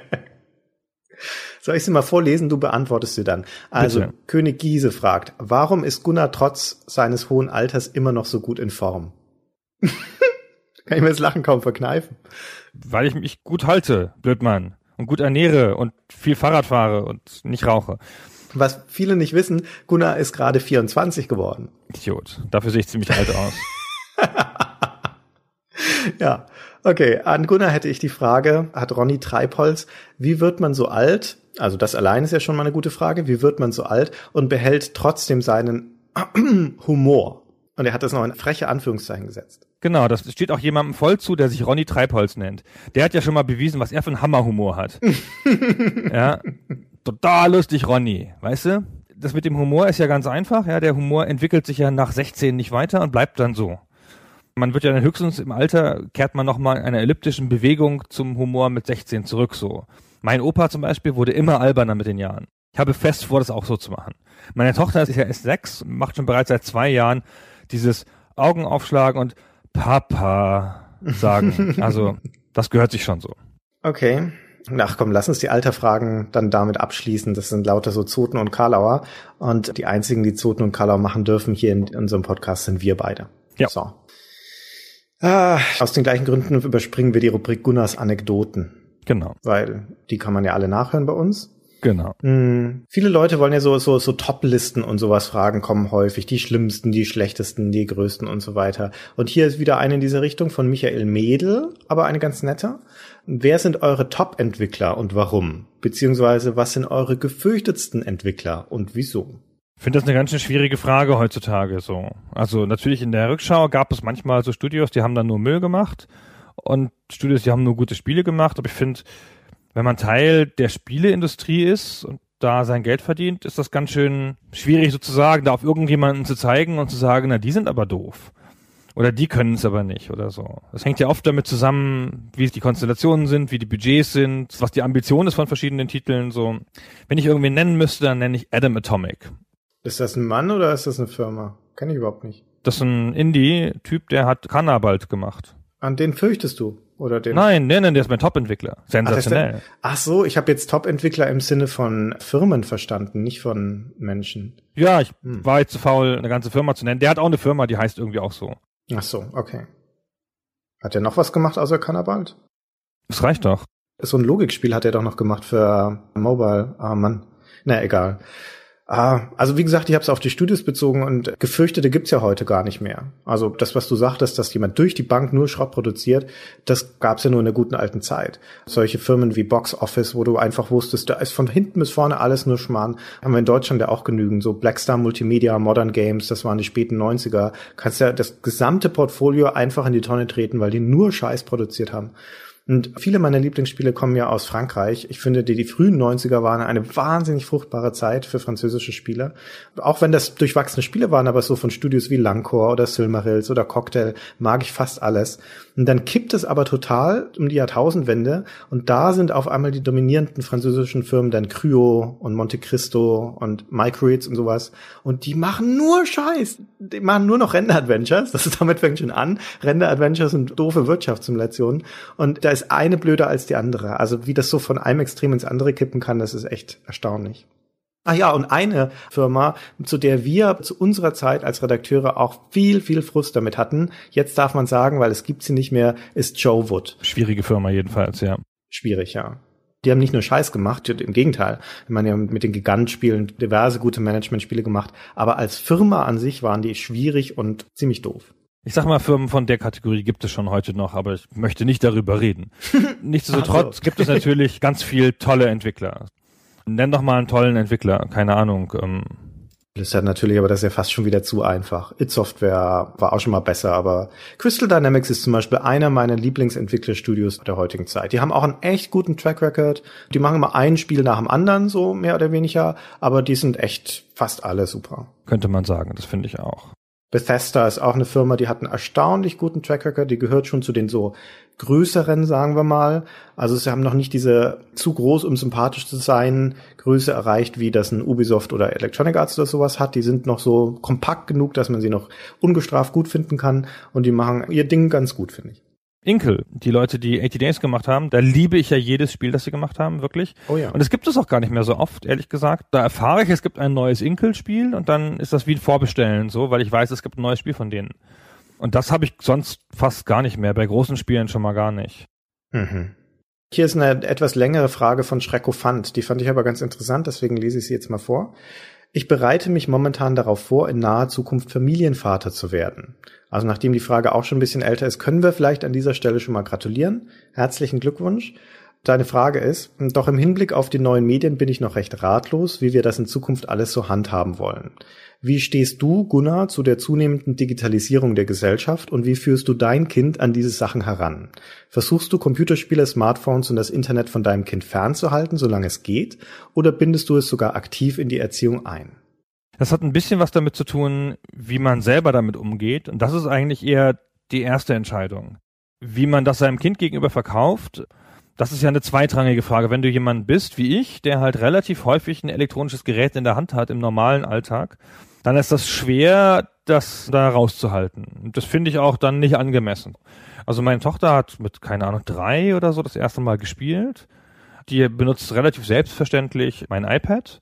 Soll ich sie mal vorlesen? Du beantwortest sie dann. Also, Bitte. König Giese fragt, warum ist Gunnar trotz seines hohen Alters immer noch so gut in Form? Kann ich mir das Lachen kaum verkneifen. Weil ich mich gut halte, Blödmann. Und gut ernähre und viel Fahrrad fahre und nicht rauche. Was viele nicht wissen, Gunnar ist gerade 24 geworden. Idiot. Dafür sehe ich ziemlich alt aus. Ja, okay. An Gunnar hätte ich die Frage, hat Ronny Treibholz, wie wird man so alt? Also das allein ist ja schon mal eine gute Frage. Wie wird man so alt und behält trotzdem seinen Humor? Und er hat das noch in freche Anführungszeichen gesetzt. Genau, das steht auch jemandem voll zu, der sich Ronny Treibholz nennt. Der hat ja schon mal bewiesen, was er für einen Hammerhumor hat. ja, total lustig, Ronny, weißt du? Das mit dem Humor ist ja ganz einfach. Ja, der Humor entwickelt sich ja nach 16 nicht weiter und bleibt dann so. Man wird ja dann höchstens im Alter, kehrt man nochmal einer elliptischen Bewegung zum Humor mit 16 zurück so. Mein Opa zum Beispiel wurde immer alberner mit den Jahren. Ich habe fest vor, das auch so zu machen. Meine Tochter ist ja erst sechs, macht schon bereits seit zwei Jahren dieses Augen aufschlagen und Papa sagen. Also, das gehört sich schon so. Okay. Ach komm, lass uns die Alterfragen dann damit abschließen. Das sind lauter so Zoten und Karlauer. Und die einzigen, die Zoten und Karlauer machen dürfen hier in unserem Podcast, sind wir beide. Ja. So. Ah, aus den gleichen Gründen überspringen wir die Rubrik Gunnars Anekdoten. Genau, Weil die kann man ja alle nachhören bei uns. genau. Hm, viele Leute wollen ja so, so, so Top-Listen und sowas fragen, kommen häufig. Die schlimmsten, die schlechtesten, die größten und so weiter. Und hier ist wieder eine in diese Richtung von Michael Mädel, aber eine ganz nette. Wer sind eure Top-Entwickler und warum? Beziehungsweise was sind eure gefürchtetsten Entwickler und wieso? Finde das eine ganz schön schwierige Frage heutzutage so. Also natürlich in der Rückschau gab es manchmal so Studios, die haben dann nur Müll gemacht und Studios, die haben nur gute Spiele gemacht. Aber ich finde, wenn man Teil der Spieleindustrie ist und da sein Geld verdient, ist das ganz schön schwierig sozusagen, da auf irgendjemanden zu zeigen und zu sagen, na, die sind aber doof. Oder die können es aber nicht oder so. Das hängt ja oft damit zusammen, wie die Konstellationen sind, wie die Budgets sind, was die Ambition ist von verschiedenen Titeln. So, wenn ich irgendwen nennen müsste, dann nenne ich Adam Atomic. Ist das ein Mann oder ist das eine Firma? Kenn ich überhaupt nicht. Das ist ein Indie-Typ, der hat Cannabalt gemacht. An den fürchtest du? Oder den Nein, nein, nein, der ist mein Top-Entwickler. Ach, Sensationell. Ach so, ich habe jetzt Top-Entwickler im Sinne von Firmen verstanden, nicht von Menschen. ja, ich Hm. war jetzt zu faul, eine ganze Firma zu nennen. Der hat auch eine Firma, die heißt irgendwie auch so. Ach so, okay. Hat er noch was gemacht außer Kannabald? Das reicht doch. So ein Logikspiel hat er doch noch gemacht für Mobile. Ah, Mann. Na, egal. Ah, also wie gesagt, ich habe es auf die Studios bezogen und Gefürchtete gibt's ja heute gar nicht mehr. Also das, was du sagtest, dass jemand durch die Bank nur Schrott produziert, das gab's ja nur in der guten alten Zeit. Solche Firmen wie Box Office, wo du einfach wusstest, da ist von hinten bis vorne alles nur Schmarrn, haben wir in Deutschland ja auch genügend. So Blackstar Multimedia, Modern Games, das waren die späten 90er. Kannst ja das gesamte Portfolio einfach in die Tonne treten, weil die nur Scheiß produziert haben. Und viele meiner Lieblingsspiele kommen ja aus Frankreich. Ich finde, die, die frühen 90er waren eine wahnsinnig fruchtbare Zeit für französische Spieler. Auch wenn das durchwachsene Spiele waren, aber so von Studios wie Lancor oder Silmarils oder Cocktail mag ich fast alles. Und dann kippt es aber total um die Jahrtausendwende und da sind auf einmal die dominierenden französischen Firmen dann Cryo und Monte Cristo und Microids und sowas. Und die machen nur Scheiß. Die machen nur noch Render-Adventures. Das ist damit fängt schon an. Render-Adventures sind doofe Wirtschaftssimulationen. Und da ist eine blöder als die andere. Also wie das so von einem Extrem ins andere kippen kann, das ist echt erstaunlich. Ah ja, und eine Firma, zu der wir zu unserer Zeit als Redakteure auch viel, viel Frust damit hatten, jetzt darf man sagen, weil es gibt sie nicht mehr, ist Joe Wood. Schwierige Firma jedenfalls, ja. Schwierig, ja. Die haben nicht nur Scheiß gemacht, im Gegenteil. Ich meine, die haben mit den Gigant-Spielen diverse gute Management-Spiele gemacht, aber als Firma an sich waren die schwierig und ziemlich doof. Ich sag mal, Firmen von der Kategorie gibt es schon heute noch, aber ich möchte nicht darüber reden. Nichtsdestotrotz so. gibt es natürlich ganz viel tolle Entwickler. Nenn doch mal einen tollen Entwickler, keine Ahnung. Ähm, Blizzard natürlich, aber das ist ja fast schon wieder zu einfach. It Software war auch schon mal besser, aber Crystal Dynamics ist zum Beispiel einer meiner Lieblingsentwicklerstudios der heutigen Zeit. Die haben auch einen echt guten Track Record. Die machen immer ein Spiel nach dem anderen, so mehr oder weniger, aber die sind echt fast alle super. könnte man sagen, das finde ich auch. Bethesda ist auch eine Firma, die hat einen erstaunlich guten Track Record. Die gehört schon zu den so größeren, sagen wir mal. Also sie haben noch nicht diese zu groß, um sympathisch zu sein, Größe erreicht, wie das ein Ubisoft oder Electronic Arts oder sowas hat. Die sind noch so kompakt genug, dass man sie noch ungestraft gut finden kann. Und die machen ihr Ding ganz gut, finde ich. Inkel, die Leute, die 80 Days gemacht haben, da liebe ich ja jedes Spiel, das sie gemacht haben, wirklich. Oh ja. Und es gibt es auch gar nicht mehr so oft, ehrlich gesagt. Da erfahre ich, es gibt ein neues Inkel-Spiel und dann ist das wie ein Vorbestellen, so, weil ich weiß, es gibt ein neues Spiel von denen. Und das habe ich sonst fast gar nicht mehr, bei großen Spielen schon mal gar nicht. Mhm. Hier ist eine etwas längere Frage von Schreckofant. Die fand ich aber ganz interessant, deswegen lese ich sie jetzt mal vor. Ich bereite mich momentan darauf vor, in naher Zukunft Familienvater zu werden. Also nachdem die Frage auch schon ein bisschen älter ist, können wir vielleicht an dieser Stelle schon mal gratulieren. Herzlichen Glückwunsch. Deine Frage ist, doch im Hinblick auf die neuen Medien bin ich noch recht ratlos, wie wir das in Zukunft alles so handhaben wollen. Wie stehst du, Gunnar, zu der zunehmenden Digitalisierung der Gesellschaft und wie führst du dein Kind an diese Sachen heran? Versuchst du Computerspiele, Smartphones und das Internet von deinem Kind fernzuhalten, solange es geht, oder bindest du es sogar aktiv in die Erziehung ein? Das hat ein bisschen was damit zu tun, wie man selber damit umgeht. Und das ist eigentlich eher die erste Entscheidung. Wie man das seinem Kind gegenüber verkauft, das ist ja eine zweitrangige Frage. Wenn du jemand bist wie ich, der halt relativ häufig ein elektronisches Gerät in der Hand hat im normalen Alltag, dann ist das schwer, das da rauszuhalten. Das finde ich auch dann nicht angemessen. Also meine Tochter hat mit, keine Ahnung, drei oder so das erste Mal gespielt. Die benutzt relativ selbstverständlich mein iPad.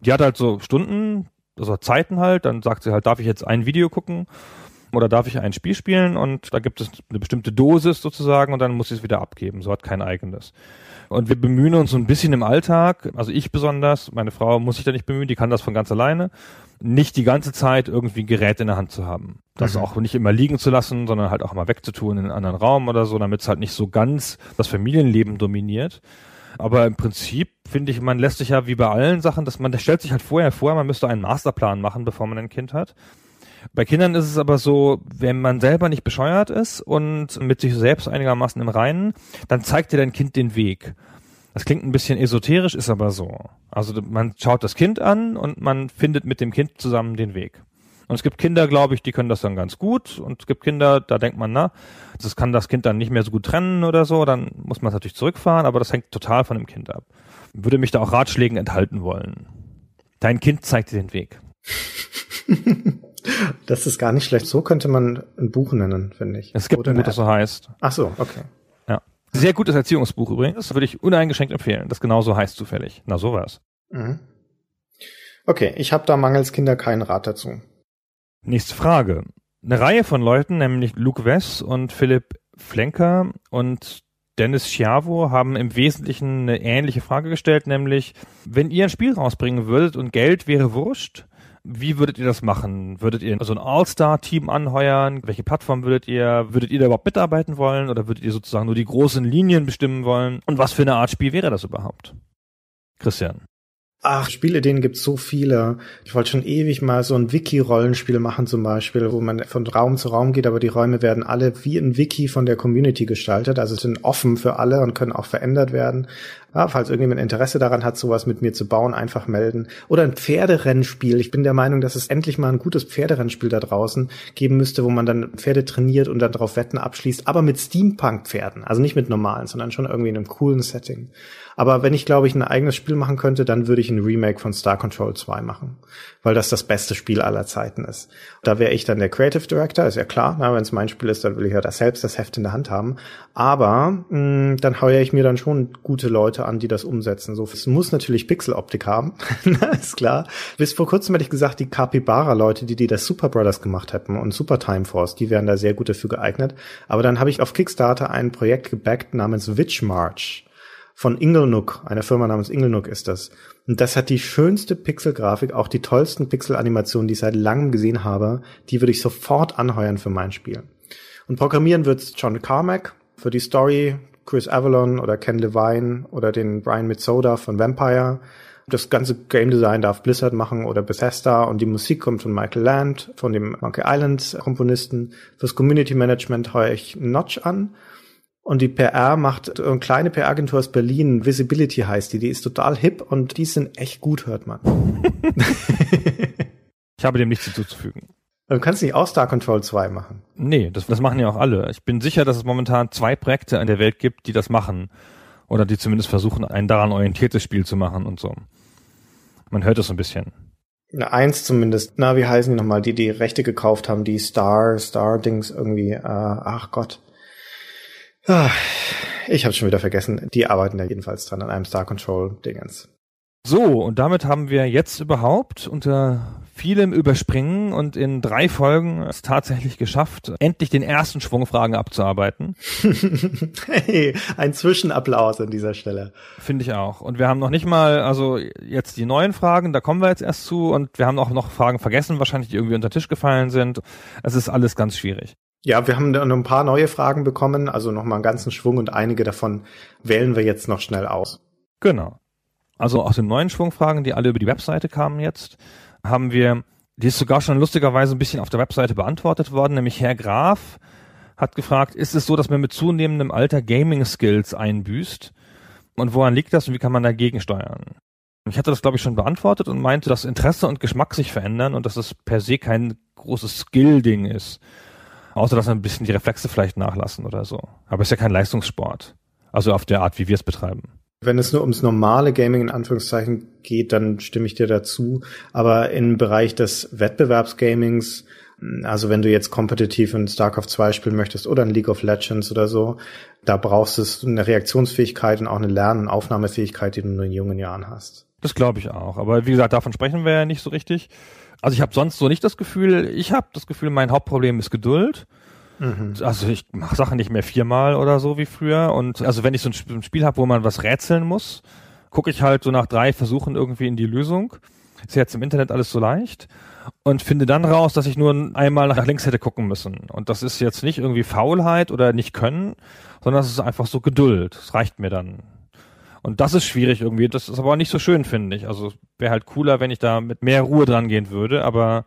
Die hat halt so Stunden, also Zeiten halt, dann sagt sie halt, darf ich jetzt ein Video gucken oder darf ich ein Spiel spielen und da gibt es eine bestimmte Dosis sozusagen und dann muss sie es wieder abgeben. So hat kein eigenes. Und wir bemühen uns so ein bisschen im Alltag, also ich besonders, meine Frau muss sich da nicht bemühen, die kann das von ganz alleine, nicht die ganze Zeit irgendwie ein Gerät in der Hand zu haben. Das auch nicht immer liegen zu lassen, sondern halt auch mal wegzutun in einen anderen Raum oder so, damit es halt nicht so ganz das Familienleben dominiert. Aber im Prinzip finde ich, man lässt sich ja wie bei allen Sachen, dass man, das stellt sich halt vorher vor, man müsste einen Masterplan machen, bevor man ein Kind hat. Bei Kindern ist es aber so, wenn man selber nicht bescheuert ist und mit sich selbst einigermaßen im Reinen, dann zeigt dir dein Kind den Weg. Das klingt ein bisschen esoterisch, ist aber so. Also man schaut das Kind an und man findet mit dem Kind zusammen den Weg. Und es gibt Kinder, glaube ich, die können das dann ganz gut. Und es gibt Kinder, da denkt man, na, das kann das Kind dann nicht mehr so gut trennen oder so. Dann muss man es natürlich zurückfahren, aber das hängt total von dem Kind ab. Würde mich da auch Ratschlägen enthalten wollen. Dein Kind zeigt dir den Weg. Das ist gar nicht schlecht. So könnte man ein Buch nennen, finde ich. Es gibt Oder ein Buch, das so heißt. Ach so, okay. Ja. Sehr gutes Erziehungsbuch übrigens. Das würde ich uneingeschränkt empfehlen. Das genauso heißt zufällig. Na, sowas. Mhm. Okay, ich habe da mangels Kinder keinen Rat dazu. Nächste Frage. Eine Reihe von Leuten, nämlich Luke Wess und Philipp Flenker und Dennis Schiavo haben im Wesentlichen eine ähnliche Frage gestellt, nämlich, wenn ihr ein Spiel rausbringen würdet und Geld wäre wurscht, wie würdet ihr das machen? Würdet ihr so ein All-Star-Team anheuern? Welche Plattform würdet ihr? Würdet ihr da überhaupt mitarbeiten wollen? Oder würdet ihr sozusagen nur die großen Linien bestimmen wollen? Und was für eine Art Spiel wäre das überhaupt? Christian. Ach, Spielideen gibt's so viele. Ich wollte schon ewig mal so ein Wiki-Rollenspiel machen zum Beispiel, wo man von Raum zu Raum geht, aber die Räume werden alle wie ein Wiki von der Community gestaltet, also sind offen für alle und können auch verändert werden. Ja, falls irgendjemand Interesse daran hat, sowas mit mir zu bauen, einfach melden. Oder ein Pferderennspiel. Ich bin der Meinung, dass es endlich mal ein gutes Pferderennspiel da draußen geben müsste, wo man dann Pferde trainiert und dann darauf Wetten abschließt, aber mit Steampunk-Pferden. Also nicht mit normalen, sondern schon irgendwie in einem coolen Setting. Aber wenn ich, glaube ich, ein eigenes Spiel machen könnte, dann würde ich ein Remake von Star Control 2 machen, weil das das beste Spiel aller Zeiten ist. Da wäre ich dann der Creative Director, ist ja klar. Wenn es mein Spiel ist, dann will ich ja das selbst das Heft in der Hand haben. Aber mh, dann heuere ich mir dann schon gute Leute an, die das umsetzen. So, es muss natürlich Pixeloptik haben, ist klar. Bis vor kurzem hätte ich gesagt, die Capybara-Leute, die die das Super Brothers gemacht hätten und Super Time Force, die wären da sehr gut dafür geeignet. Aber dann habe ich auf Kickstarter ein Projekt gebackt namens Witch March von Inglenook, einer Firma namens Inglenook ist das. Und das hat die schönste Pixelgrafik, auch die tollsten Pixelanimationen, die ich seit langem gesehen habe. Die würde ich sofort anheuern für mein Spiel. Und programmieren wird's John Carmack für die Story, Chris Avalon oder Ken Levine oder den Brian Mitsoda von Vampire. Das ganze Game Design darf Blizzard machen oder Bethesda und die Musik kommt von Michael Land, von dem Monkey Island Komponisten. Fürs Community Management heuer ich Notch an und die PR macht eine kleine PR-Agentur aus Berlin, Visibility heißt die, die ist total hip und die sind echt gut, hört man. ich habe dem nichts hinzuzufügen. Du kannst nicht auch Star Control 2 machen. Nee, das, das machen ja auch alle. Ich bin sicher, dass es momentan zwei Projekte in der Welt gibt, die das machen. Oder die zumindest versuchen, ein daran orientiertes Spiel zu machen und so. Man hört es so ein bisschen. Na, eins zumindest. Na, wie heißen die nochmal? Die, die Rechte gekauft haben, die Star, Star-Dings irgendwie. Äh, ach Gott. Ah, ich habe schon wieder vergessen. Die arbeiten da jedenfalls dran an einem Star Control Dingens. So, und damit haben wir jetzt überhaupt unter vielem Überspringen und in drei Folgen es tatsächlich geschafft, endlich den ersten Schwung Fragen abzuarbeiten. hey, ein Zwischenapplaus an dieser Stelle. Finde ich auch. Und wir haben noch nicht mal, also jetzt die neuen Fragen, da kommen wir jetzt erst zu und wir haben auch noch Fragen vergessen, wahrscheinlich die irgendwie unter den Tisch gefallen sind. Es ist alles ganz schwierig. Ja, wir haben noch ein paar neue Fragen bekommen, also nochmal einen ganzen Schwung und einige davon wählen wir jetzt noch schnell aus. Genau. Also aus den neuen Schwungfragen, die alle über die Webseite kamen jetzt, haben wir, die ist sogar schon lustigerweise ein bisschen auf der Webseite beantwortet worden, nämlich Herr Graf hat gefragt, ist es so, dass man mit zunehmendem Alter Gaming-Skills einbüßt? Und woran liegt das und wie kann man dagegen steuern? Ich hatte das, glaube ich, schon beantwortet und meinte, dass Interesse und Geschmack sich verändern und dass es per se kein großes Skill-Ding ist. Außer dass ein bisschen die Reflexe vielleicht nachlassen oder so. Aber es ist ja kein Leistungssport. Also auf der Art, wie wir es betreiben. Wenn es nur ums normale Gaming in Anführungszeichen geht, dann stimme ich dir dazu. Aber im Bereich des Wettbewerbsgamings, also wenn du jetzt kompetitiv in StarCraft 2 spielen möchtest oder in League of Legends oder so, da brauchst du eine Reaktionsfähigkeit und auch eine Lern- und Aufnahmefähigkeit, die du in jungen Jahren hast. Das glaube ich auch. Aber wie gesagt, davon sprechen wir ja nicht so richtig. Also ich habe sonst so nicht das Gefühl, ich habe das Gefühl, mein Hauptproblem ist Geduld. Mhm. Also ich mache Sachen nicht mehr viermal oder so wie früher. Und also wenn ich so ein Spiel habe, wo man was rätseln muss, gucke ich halt so nach drei Versuchen irgendwie in die Lösung. Ist jetzt im Internet alles so leicht. Und finde dann raus, dass ich nur einmal nach links hätte gucken müssen. Und das ist jetzt nicht irgendwie Faulheit oder nicht können, sondern es ist einfach so Geduld. Das reicht mir dann. Und das ist schwierig irgendwie. Das ist aber auch nicht so schön, finde ich. Also wäre halt cooler, wenn ich da mit mehr Ruhe dran gehen würde, aber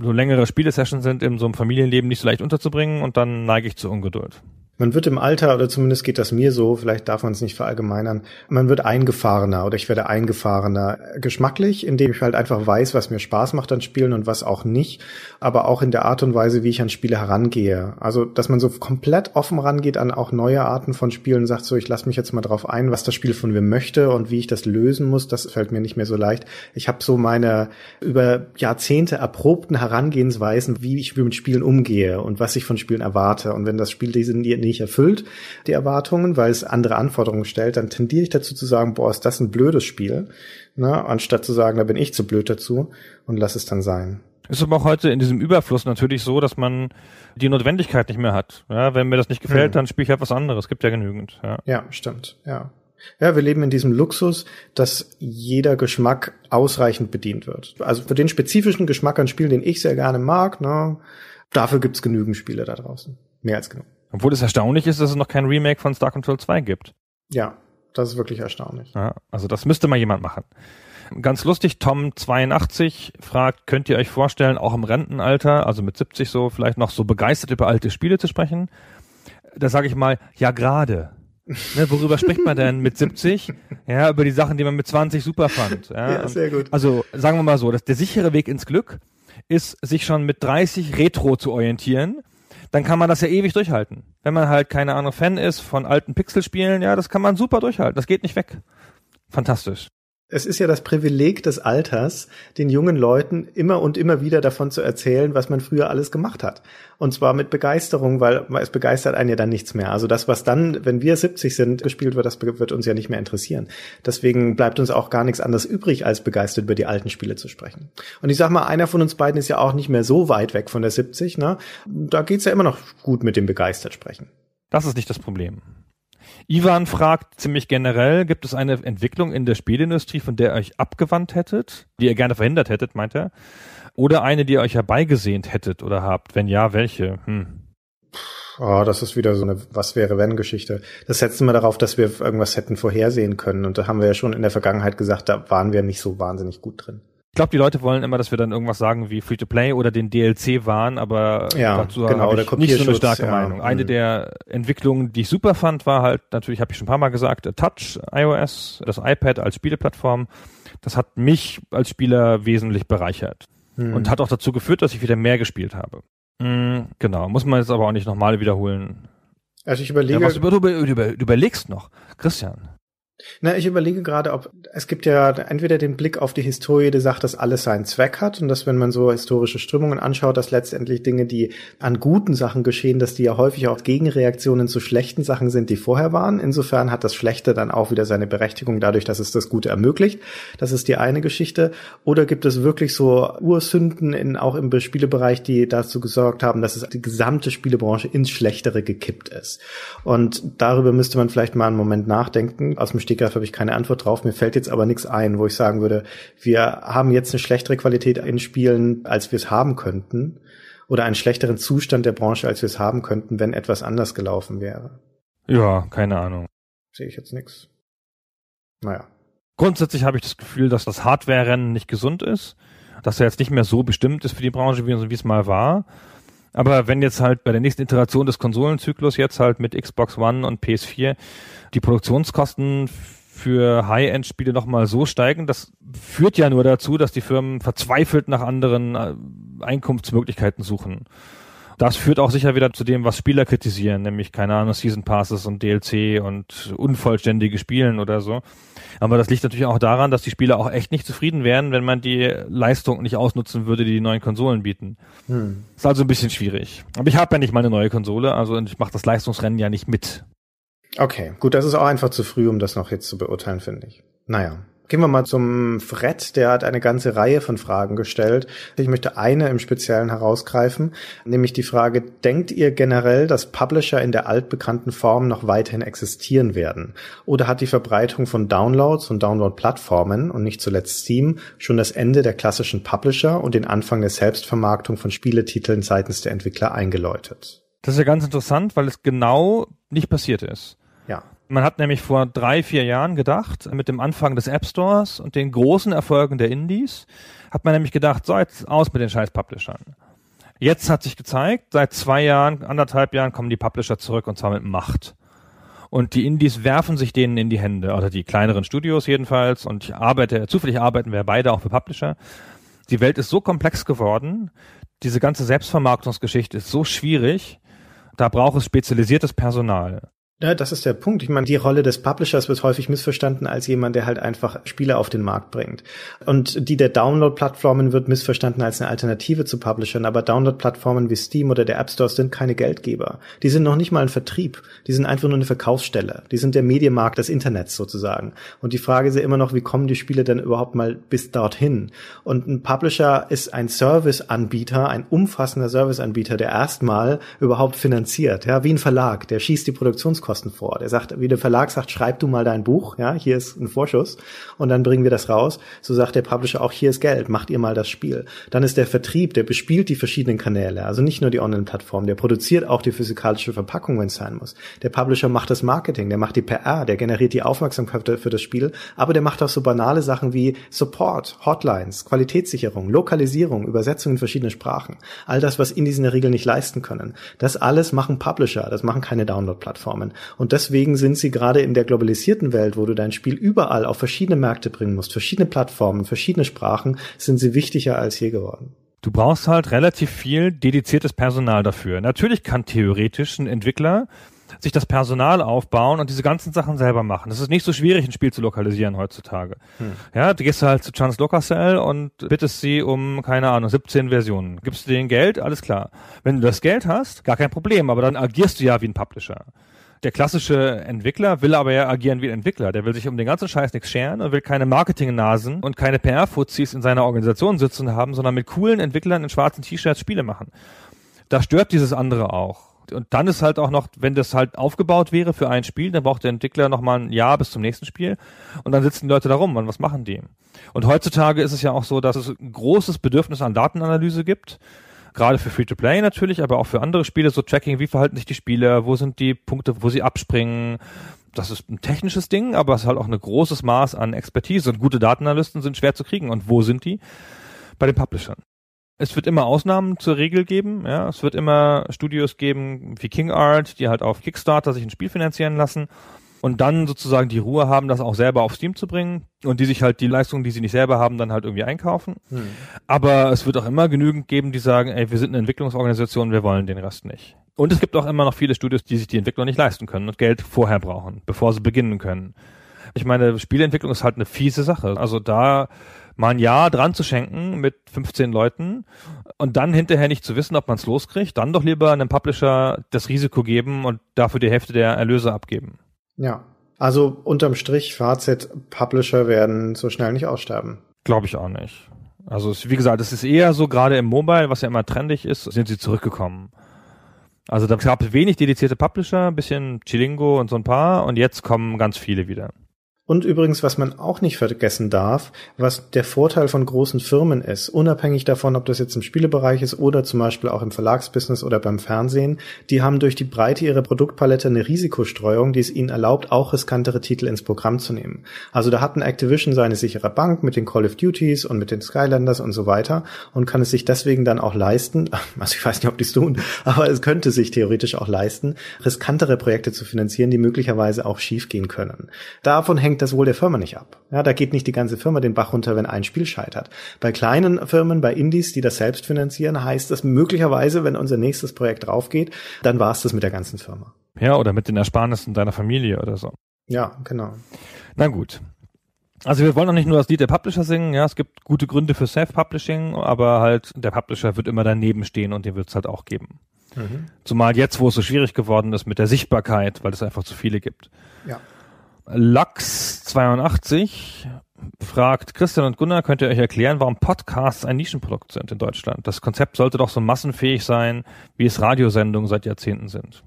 so längere Spielesessions sind in so einem Familienleben nicht so leicht unterzubringen und dann neige ich zur Ungeduld. Man wird im Alter, oder zumindest geht das mir so, vielleicht darf man es nicht verallgemeinern, man wird eingefahrener oder ich werde eingefahrener geschmacklich, indem ich halt einfach weiß, was mir Spaß macht an Spielen und was auch nicht, aber auch in der Art und Weise, wie ich an Spiele herangehe. Also, dass man so komplett offen rangeht an auch neue Arten von Spielen, sagt so, ich lasse mich jetzt mal drauf ein, was das Spiel von mir möchte und wie ich das lösen muss, das fällt mir nicht mehr so leicht. Ich habe so meine über Jahrzehnte erprobten Herangehensweisen, wie ich mit Spielen umgehe und was ich von Spielen erwarte. Und wenn das Spiel diese nicht erfüllt, die Erwartungen, weil es andere Anforderungen stellt, dann tendiere ich dazu zu sagen, boah, ist das ein blödes Spiel, ne? anstatt zu sagen, da bin ich zu blöd dazu und lass es dann sein. Ist aber auch heute in diesem Überfluss natürlich so, dass man die Notwendigkeit nicht mehr hat. Ja, wenn mir das nicht gefällt, hm. dann spiele ich halt was anderes. Gibt ja genügend. Ja, ja stimmt. Ja. Ja, wir leben in diesem Luxus, dass jeder Geschmack ausreichend bedient wird. Also für den spezifischen Geschmack an Spielen, den ich sehr gerne mag, ne, dafür gibt's genügend Spiele da draußen. Mehr als genug. Obwohl es erstaunlich ist, dass es noch kein Remake von Star Control 2 gibt. Ja, das ist wirklich erstaunlich. Ja, also das müsste mal jemand machen. Ganz lustig, Tom82 fragt, könnt ihr euch vorstellen, auch im Rentenalter, also mit 70 so, vielleicht noch so begeistert über alte Spiele zu sprechen? Da sage ich mal, ja gerade. Ne, worüber spricht man denn mit 70? Ja, über die Sachen, die man mit 20 super fand. Ja, ja sehr gut. Also sagen wir mal so, dass der sichere Weg ins Glück ist, sich schon mit 30 Retro zu orientieren dann kann man das ja ewig durchhalten. Wenn man halt keine Ahnung Fan ist von alten Pixelspielen, ja, das kann man super durchhalten. Das geht nicht weg. Fantastisch es ist ja das Privileg des Alters, den jungen Leuten immer und immer wieder davon zu erzählen, was man früher alles gemacht hat. Und zwar mit Begeisterung, weil es begeistert einen ja dann nichts mehr. Also das, was dann, wenn wir 70 sind, gespielt wird, das wird uns ja nicht mehr interessieren. Deswegen bleibt uns auch gar nichts anderes übrig, als begeistert über die alten Spiele zu sprechen. Und ich sag mal, einer von uns beiden ist ja auch nicht mehr so weit weg von der 70, ne? Da geht's ja immer noch gut mit dem begeistert sprechen. Das ist nicht das Problem. Ivan fragt ziemlich generell, gibt es eine Entwicklung in der Spielindustrie, von der ihr euch abgewandt hättet, die ihr gerne verhindert hättet, meint er? Oder eine, die ihr euch herbeigesehnt hättet oder habt? Wenn ja, welche? Hm. Oh, das ist wieder so eine Was wäre wenn Geschichte. Das setzen wir darauf, dass wir irgendwas hätten vorhersehen können. Und da haben wir ja schon in der Vergangenheit gesagt, da waren wir nicht so wahnsinnig gut drin. Ich glaube, die Leute wollen immer, dass wir dann irgendwas sagen wie Free-to-Play oder den DLC waren, aber ja, dazu genau, habe ich nicht so eine starke ja. Meinung. Eine mhm. der Entwicklungen, die ich super fand, war halt, natürlich habe ich schon ein paar Mal gesagt, Touch iOS, das iPad als Spieleplattform. Das hat mich als Spieler wesentlich bereichert mhm. und hat auch dazu geführt, dass ich wieder mehr gespielt habe. Mhm, genau, muss man jetzt aber auch nicht nochmal wiederholen. Also ich überlege. Ja, was über, du, über, du überlegst noch, Christian. Na, ich überlege gerade, ob es gibt ja entweder den Blick auf die Historie, die sagt, dass alles seinen Zweck hat und dass, wenn man so historische Strömungen anschaut, dass letztendlich Dinge, die an guten Sachen geschehen, dass die ja häufig auch Gegenreaktionen zu schlechten Sachen sind, die vorher waren. Insofern hat das Schlechte dann auch wieder seine Berechtigung dadurch, dass es das Gute ermöglicht. Das ist die eine Geschichte. Oder gibt es wirklich so Ursünden in, auch im Spielebereich, die dazu gesorgt haben, dass es die gesamte Spielebranche ins Schlechtere gekippt ist? Und darüber müsste man vielleicht mal einen Moment nachdenken. Aus dem Stegreif habe ich keine Antwort drauf. Mir fällt jetzt aber nichts ein, wo ich sagen würde, wir haben jetzt eine schlechtere Qualität in Spielen, als wir es haben könnten. Oder einen schlechteren Zustand der Branche, als wir es haben könnten, wenn etwas anders gelaufen wäre. Ja, keine Ahnung. Sehe ich jetzt nichts. Naja. Grundsätzlich habe ich das Gefühl, dass das Hardware-Rennen nicht gesund ist, dass er jetzt nicht mehr so bestimmt ist für die Branche, wie, wie es mal war. Aber wenn jetzt halt bei der nächsten Iteration des Konsolenzyklus jetzt halt mit Xbox One und PS4 die Produktionskosten für High-End-Spiele nochmal so steigen, das führt ja nur dazu, dass die Firmen verzweifelt nach anderen äh, Einkunftsmöglichkeiten suchen. Das führt auch sicher wieder zu dem, was Spieler kritisieren, nämlich, keine Ahnung, Season Passes und DLC und unvollständige Spielen oder so. Aber das liegt natürlich auch daran, dass die Spieler auch echt nicht zufrieden wären, wenn man die Leistung nicht ausnutzen würde, die die neuen Konsolen bieten. Hm. Ist also ein bisschen schwierig. Aber ich habe ja nicht mal eine neue Konsole, also ich mache das Leistungsrennen ja nicht mit. Okay, gut, das ist auch einfach zu früh, um das noch jetzt zu beurteilen, finde ich. Naja. Gehen wir mal zum Fred, der hat eine ganze Reihe von Fragen gestellt. Ich möchte eine im Speziellen herausgreifen, nämlich die Frage, denkt ihr generell, dass Publisher in der altbekannten Form noch weiterhin existieren werden? Oder hat die Verbreitung von Downloads und Download-Plattformen und nicht zuletzt Steam schon das Ende der klassischen Publisher und den Anfang der Selbstvermarktung von Spieletiteln seitens der Entwickler eingeläutet? Das ist ja ganz interessant, weil es genau nicht passiert ist. Man hat nämlich vor drei, vier Jahren gedacht, mit dem Anfang des App Stores und den großen Erfolgen der Indies, hat man nämlich gedacht, so jetzt aus mit den scheiß Publishern. Jetzt hat sich gezeigt, seit zwei Jahren, anderthalb Jahren kommen die Publisher zurück und zwar mit Macht. Und die Indies werfen sich denen in die Hände, oder die kleineren Studios jedenfalls. Und ich arbeite, zufällig arbeiten wir beide auch für Publisher. Die Welt ist so komplex geworden, diese ganze Selbstvermarktungsgeschichte ist so schwierig, da braucht es spezialisiertes Personal. Ja, das ist der Punkt. Ich meine, die Rolle des Publishers wird häufig missverstanden als jemand, der halt einfach Spiele auf den Markt bringt. Und die der Download-Plattformen wird missverstanden als eine Alternative zu Publishern. Aber Download-Plattformen wie Steam oder der App Store sind keine Geldgeber. Die sind noch nicht mal ein Vertrieb. Die sind einfach nur eine Verkaufsstelle. Die sind der Medienmarkt des Internets sozusagen. Und die Frage ist ja immer noch, wie kommen die Spiele denn überhaupt mal bis dorthin? Und ein Publisher ist ein Serviceanbieter, ein umfassender Serviceanbieter, der erstmal überhaupt finanziert. Ja, wie ein Verlag. Der schießt die Produktionskosten Kosten vor. Der sagt, wie der Verlag sagt, schreib du mal dein Buch, ja, hier ist ein Vorschuss und dann bringen wir das raus. So sagt der Publisher auch, hier ist Geld, macht ihr mal das Spiel. Dann ist der Vertrieb, der bespielt die verschiedenen Kanäle, also nicht nur die Online-Plattform, der produziert auch die physikalische Verpackung, wenn es sein muss. Der Publisher macht das Marketing, der macht die PR, der generiert die Aufmerksamkeit für das Spiel, aber der macht auch so banale Sachen wie Support, Hotlines, Qualitätssicherung, Lokalisierung, Übersetzung in verschiedene Sprachen. All das, was in der Regel nicht leisten können. Das alles machen Publisher, das machen keine Download-Plattformen. Und deswegen sind sie gerade in der globalisierten Welt, wo du dein Spiel überall auf verschiedene Märkte bringen musst, verschiedene Plattformen, verschiedene Sprachen, sind sie wichtiger als je geworden. Du brauchst halt relativ viel dediziertes Personal dafür. Natürlich kann theoretisch ein Entwickler sich das Personal aufbauen und diese ganzen Sachen selber machen. Das ist nicht so schwierig, ein Spiel zu lokalisieren heutzutage. Hm. Ja, du gehst halt zu Chance Locacell und bittest sie um, keine Ahnung, 17 Versionen. Gibst du denen Geld, alles klar. Wenn du das Geld hast, gar kein Problem, aber dann agierst du ja wie ein Publisher der klassische Entwickler will aber ja agieren wie ein Entwickler. Der will sich um den ganzen Scheiß nichts scheren und will keine Marketingnasen und keine PR-Fuzis in seiner Organisation sitzen haben, sondern mit coolen Entwicklern in schwarzen T-Shirts Spiele machen. Da stört dieses andere auch. Und dann ist halt auch noch, wenn das halt aufgebaut wäre für ein Spiel, dann braucht der Entwickler noch mal ein Jahr bis zum nächsten Spiel und dann sitzen die Leute da rum und was machen die? Und heutzutage ist es ja auch so, dass es ein großes Bedürfnis an Datenanalyse gibt gerade für Free-to-Play natürlich, aber auch für andere Spiele, so Tracking, wie verhalten sich die Spieler, wo sind die Punkte, wo sie abspringen. Das ist ein technisches Ding, aber es ist halt auch ein großes Maß an Expertise und gute Datenanalysten sind schwer zu kriegen. Und wo sind die? Bei den Publishern. Es wird immer Ausnahmen zur Regel geben, ja. Es wird immer Studios geben wie King Art, die halt auf Kickstarter sich ein Spiel finanzieren lassen und dann sozusagen die Ruhe haben, das auch selber auf Steam zu bringen und die sich halt die Leistungen, die sie nicht selber haben, dann halt irgendwie einkaufen. Hm. Aber es wird auch immer genügend geben, die sagen, ey, wir sind eine Entwicklungsorganisation, wir wollen den Rest nicht. Und es gibt auch immer noch viele Studios, die sich die Entwicklung nicht leisten können und Geld vorher brauchen, bevor sie beginnen können. Ich meine, Spieleentwicklung ist halt eine fiese Sache. Also da mal ein Jahr dran zu schenken mit 15 Leuten und dann hinterher nicht zu wissen, ob man es loskriegt, dann doch lieber einem Publisher das Risiko geben und dafür die Hälfte der Erlöse abgeben. Ja. Also unterm Strich, Fazit, Publisher werden so schnell nicht aussterben. Glaube ich auch nicht. Also wie gesagt, es ist eher so, gerade im Mobile, was ja immer trendig ist, sind sie zurückgekommen. Also da gab es wenig dedizierte Publisher, ein bisschen Chilingo und so ein paar und jetzt kommen ganz viele wieder. Und übrigens, was man auch nicht vergessen darf, was der Vorteil von großen Firmen ist, unabhängig davon, ob das jetzt im Spielebereich ist oder zum Beispiel auch im Verlagsbusiness oder beim Fernsehen, die haben durch die Breite ihrer Produktpalette eine Risikostreuung, die es ihnen erlaubt, auch riskantere Titel ins Programm zu nehmen. Also da hat ein Activision seine sichere Bank mit den Call of Duties und mit den Skylanders und so weiter und kann es sich deswegen dann auch leisten, also ich weiß nicht, ob die es tun, aber es könnte sich theoretisch auch leisten, riskantere Projekte zu finanzieren, die möglicherweise auch schiefgehen können. Davon hängt das wohl der Firma nicht ab. Ja, da geht nicht die ganze Firma den Bach runter, wenn ein Spiel scheitert. Bei kleinen Firmen, bei Indies, die das selbst finanzieren, heißt das möglicherweise, wenn unser nächstes Projekt draufgeht, dann war es das mit der ganzen Firma. Ja, oder mit den Ersparnissen deiner Familie oder so. Ja, genau. Na gut. Also wir wollen auch nicht nur das Lied der Publisher singen, ja, es gibt gute Gründe für Self-Publishing, aber halt der Publisher wird immer daneben stehen und den wird es halt auch geben. Mhm. Zumal jetzt, wo es so schwierig geworden ist mit der Sichtbarkeit, weil es einfach zu viele gibt. Ja. Lux82 fragt Christian und Gunnar, könnt ihr euch erklären, warum Podcasts ein Nischenprodukt sind in Deutschland? Das Konzept sollte doch so massenfähig sein, wie es Radiosendungen seit Jahrzehnten sind.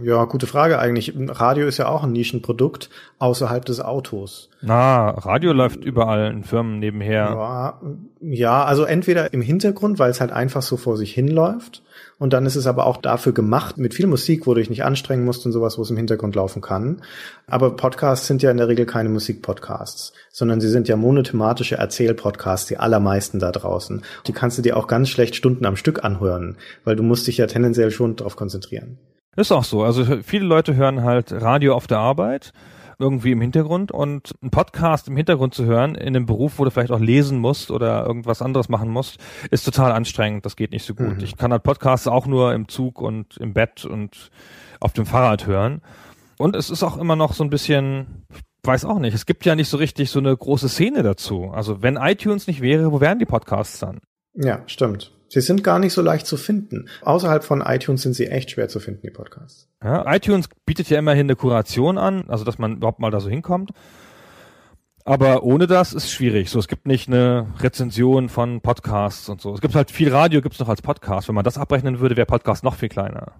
Ja, gute Frage eigentlich. Radio ist ja auch ein Nischenprodukt außerhalb des Autos. Na, Radio läuft überall in Firmen nebenher. Ja, ja, also entweder im Hintergrund, weil es halt einfach so vor sich hinläuft. Und dann ist es aber auch dafür gemacht, mit viel Musik, wo du dich nicht anstrengen musst und sowas, wo es im Hintergrund laufen kann. Aber Podcasts sind ja in der Regel keine Musikpodcasts, sondern sie sind ja monothematische Erzählpodcasts, die allermeisten da draußen. Die kannst du dir auch ganz schlecht Stunden am Stück anhören, weil du musst dich ja tendenziell schon darauf konzentrieren. Ist auch so. Also viele Leute hören halt Radio auf der Arbeit irgendwie im Hintergrund und ein Podcast im Hintergrund zu hören in einem Beruf, wo du vielleicht auch lesen musst oder irgendwas anderes machen musst, ist total anstrengend. Das geht nicht so gut. Mhm. Ich kann halt Podcasts auch nur im Zug und im Bett und auf dem Fahrrad hören. Und es ist auch immer noch so ein bisschen, ich weiß auch nicht, es gibt ja nicht so richtig so eine große Szene dazu. Also wenn iTunes nicht wäre, wo wären die Podcasts dann? Ja, stimmt. Sie sind gar nicht so leicht zu finden. Außerhalb von iTunes sind sie echt schwer zu finden, die Podcasts. Ja, iTunes bietet ja immerhin eine Kuration an, also dass man überhaupt mal da so hinkommt. Aber ohne das ist schwierig. So, es gibt nicht eine Rezension von Podcasts und so. Es gibt halt viel Radio, gibt's noch als Podcast. Wenn man das abrechnen würde, wäre Podcast noch viel kleiner.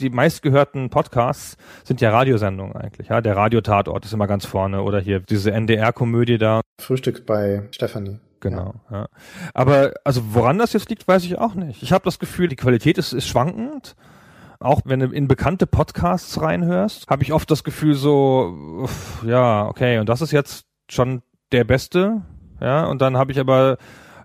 Die meistgehörten Podcasts sind ja Radiosendungen eigentlich. Ja, der Radiotatort ist immer ganz vorne oder hier diese NDR-Komödie da. Frühstück bei Stefanie. Genau, ja. ja. Aber also woran das jetzt liegt, weiß ich auch nicht. Ich habe das Gefühl, die Qualität ist, ist schwankend. Auch wenn du in bekannte Podcasts reinhörst, habe ich oft das Gefühl so, uff, ja, okay, und das ist jetzt schon der Beste, ja, und dann habe ich aber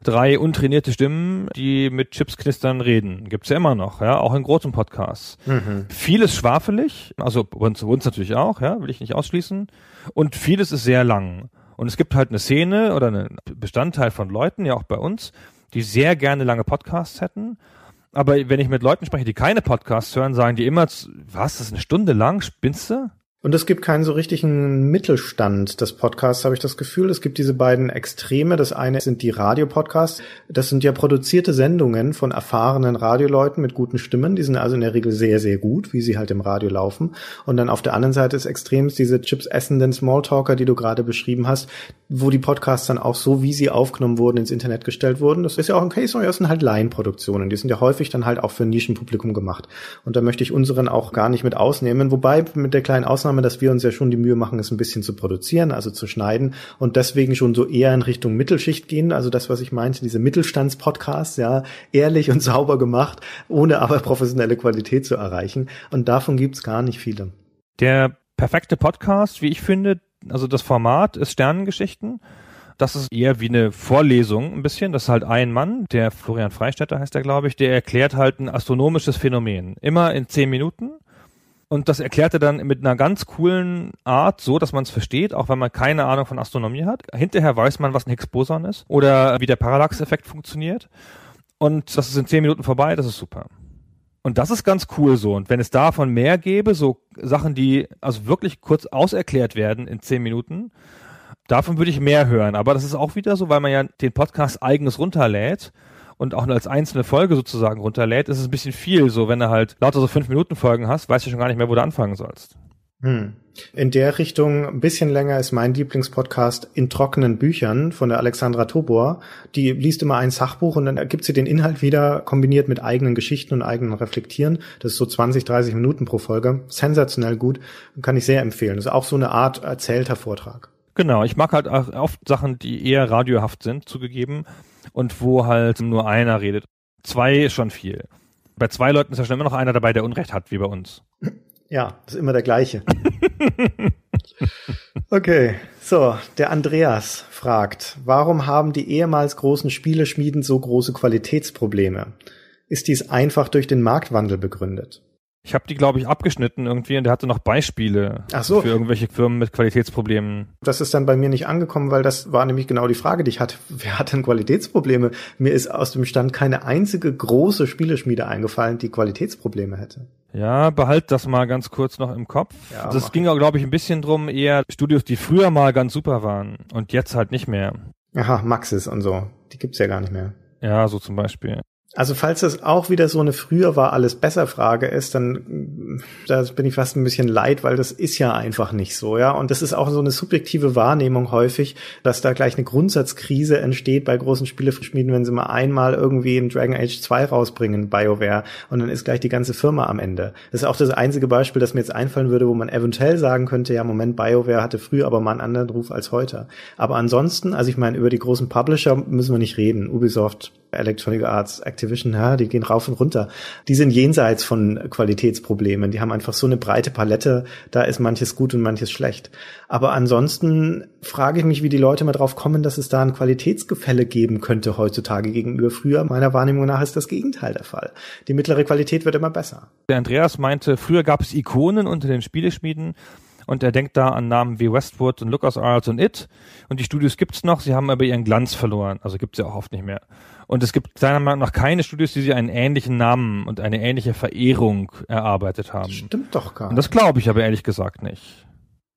drei untrainierte Stimmen, die mit Chips knistern reden. Gibt's ja immer noch, ja, auch in großen Podcasts. Mhm. Vieles schwafelig, also uns, uns natürlich auch, ja, will ich nicht ausschließen. Und vieles ist sehr lang. Und es gibt halt eine Szene oder einen Bestandteil von Leuten, ja auch bei uns, die sehr gerne lange Podcasts hätten. Aber wenn ich mit Leuten spreche, die keine Podcasts hören, sagen die immer, was, das ist eine Stunde lang, spinnst du? Und es gibt keinen so richtigen Mittelstand des Podcasts, habe ich das Gefühl. Es gibt diese beiden Extreme. Das eine sind die Radiopodcasts. Das sind ja produzierte Sendungen von erfahrenen Radioleuten mit guten Stimmen. Die sind also in der Regel sehr, sehr gut, wie sie halt im Radio laufen. Und dann auf der anderen Seite ist extremst diese Chips essenden Smalltalker, die du gerade beschrieben hast, wo die Podcasts dann auch so, wie sie aufgenommen wurden, ins Internet gestellt wurden. Das ist ja auch ein Case, das sind halt Laienproduktionen. Die sind ja häufig dann halt auch für ein Nischenpublikum gemacht. Und da möchte ich unseren auch gar nicht mit ausnehmen. Wobei mit der kleinen Ausnahme Ausnahme, dass wir uns ja schon die Mühe machen, es ein bisschen zu produzieren, also zu schneiden und deswegen schon so eher in Richtung Mittelschicht gehen. Also das, was ich meinte, diese Mittelstandspodcasts, ja, ehrlich und sauber gemacht, ohne aber professionelle Qualität zu erreichen. Und davon gibt's gar nicht viele. Der perfekte Podcast, wie ich finde, also das Format ist Sternengeschichten. Das ist eher wie eine Vorlesung ein bisschen. Das ist halt ein Mann, der Florian Freistetter heißt er, glaube ich, der erklärt halt ein astronomisches Phänomen. Immer in zehn Minuten und das erklärt er dann mit einer ganz coolen Art, so dass man es versteht, auch wenn man keine Ahnung von Astronomie hat. Hinterher weiß man, was ein Higgs-Boson ist oder wie der Parallax-Effekt funktioniert. Und das ist in zehn Minuten vorbei, das ist super. Und das ist ganz cool so. Und wenn es davon mehr gäbe, so Sachen, die also wirklich kurz auserklärt werden in zehn Minuten, davon würde ich mehr hören. Aber das ist auch wieder so, weil man ja den Podcast eigenes runterlädt und auch nur als einzelne Folge sozusagen runterlädt, ist es ein bisschen viel. So, wenn du halt lauter so fünf Minuten Folgen hast, weißt du schon gar nicht mehr, wo du anfangen sollst. Hm. In der Richtung ein bisschen länger ist mein Lieblingspodcast in trockenen Büchern von der Alexandra Tobor. Die liest immer ein Sachbuch und dann ergibt sie den Inhalt wieder kombiniert mit eigenen Geschichten und eigenen Reflektieren. Das ist so 20, 30 Minuten pro Folge. Sensationell gut. Kann ich sehr empfehlen. Das ist auch so eine Art erzählter Vortrag. Genau. Ich mag halt auch oft Sachen, die eher radiohaft sind, zugegeben und wo halt nur einer redet. Zwei ist schon viel. Bei zwei Leuten ist ja schon immer noch einer dabei, der Unrecht hat, wie bei uns. Ja, ist immer der gleiche. okay, so, der Andreas fragt, warum haben die ehemals großen Spieleschmieden so große Qualitätsprobleme? Ist dies einfach durch den Marktwandel begründet? Ich habe die, glaube ich, abgeschnitten irgendwie und der hatte noch Beispiele Ach so. für irgendwelche Firmen mit Qualitätsproblemen. Das ist dann bei mir nicht angekommen, weil das war nämlich genau die Frage, die ich hatte. Wer hat denn Qualitätsprobleme? Mir ist aus dem Stand keine einzige große Spieleschmiede eingefallen, die Qualitätsprobleme hätte. Ja, behalt das mal ganz kurz noch im Kopf. Ja, das ging auch, glaube ich, ein bisschen drum, eher Studios, die früher mal ganz super waren und jetzt halt nicht mehr. Aha, Maxis und so. Die gibt's ja gar nicht mehr. Ja, so zum Beispiel. Also falls das auch wieder so eine früher war alles besser Frage ist, dann da bin ich fast ein bisschen leid, weil das ist ja einfach nicht so, ja. Und das ist auch so eine subjektive Wahrnehmung häufig, dass da gleich eine Grundsatzkrise entsteht bei großen Spieleschmieden, wenn sie mal einmal irgendwie in Dragon Age 2 rausbringen, BioWare, und dann ist gleich die ganze Firma am Ende. Das ist auch das einzige Beispiel, das mir jetzt einfallen würde, wo man eventuell sagen könnte, ja, Moment, BioWare hatte früher aber mal einen anderen Ruf als heute. Aber ansonsten, also ich meine, über die großen Publisher müssen wir nicht reden. Ubisoft, Electronic Arts, Activision, ja, die gehen rauf und runter. Die sind jenseits von Qualitätsproblemen. Die haben einfach so eine breite Palette, da ist manches gut und manches schlecht. Aber ansonsten frage ich mich, wie die Leute mal drauf kommen, dass es da ein Qualitätsgefälle geben könnte heutzutage gegenüber früher. Meiner Wahrnehmung nach ist das Gegenteil der Fall. Die mittlere Qualität wird immer besser. Der Andreas meinte, früher gab es Ikonen unter den Spieleschmieden und er denkt da an Namen wie Westwood und LucasArts und It und die Studios gibt's noch, sie haben aber ihren Glanz verloren, also gibt's ja auch oft nicht mehr. Und es gibt seiner Meinung nach keine Studios, die sich einen ähnlichen Namen und eine ähnliche Verehrung erarbeitet haben. Das stimmt doch gar nicht. Und das glaube ich aber ehrlich gesagt nicht.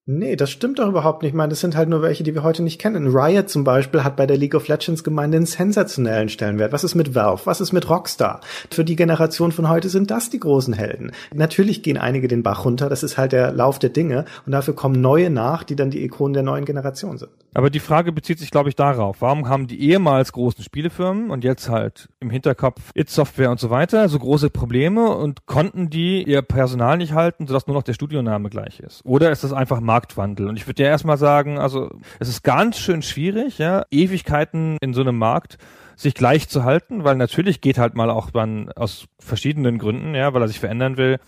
Nee, das stimmt doch überhaupt nicht. Ich meine, das sind halt nur welche, die wir heute nicht kennen. Riot zum Beispiel hat bei der League of Legends Gemeinde einen sensationellen Stellenwert. Was ist mit Valve? Was ist mit Rockstar? Für die Generation von heute sind das die großen Helden. Natürlich gehen einige den Bach runter. Das ist halt der Lauf der Dinge. Und dafür kommen neue nach, die dann die Ikonen der neuen Generation sind. Aber die Frage bezieht sich, glaube ich, darauf. Warum haben die ehemals großen Spielefirmen und jetzt halt im Hinterkopf It Software und so weiter so große Probleme und konnten die ihr Personal nicht halten, sodass nur noch der Studioname gleich ist? Oder ist das einfach Marktwandel. Und ich würde ja erstmal sagen, also es ist ganz schön schwierig, ja, Ewigkeiten in so einem Markt sich gleich zu halten, weil natürlich geht halt mal auch dann aus verschiedenen Gründen, ja, weil er sich verändern will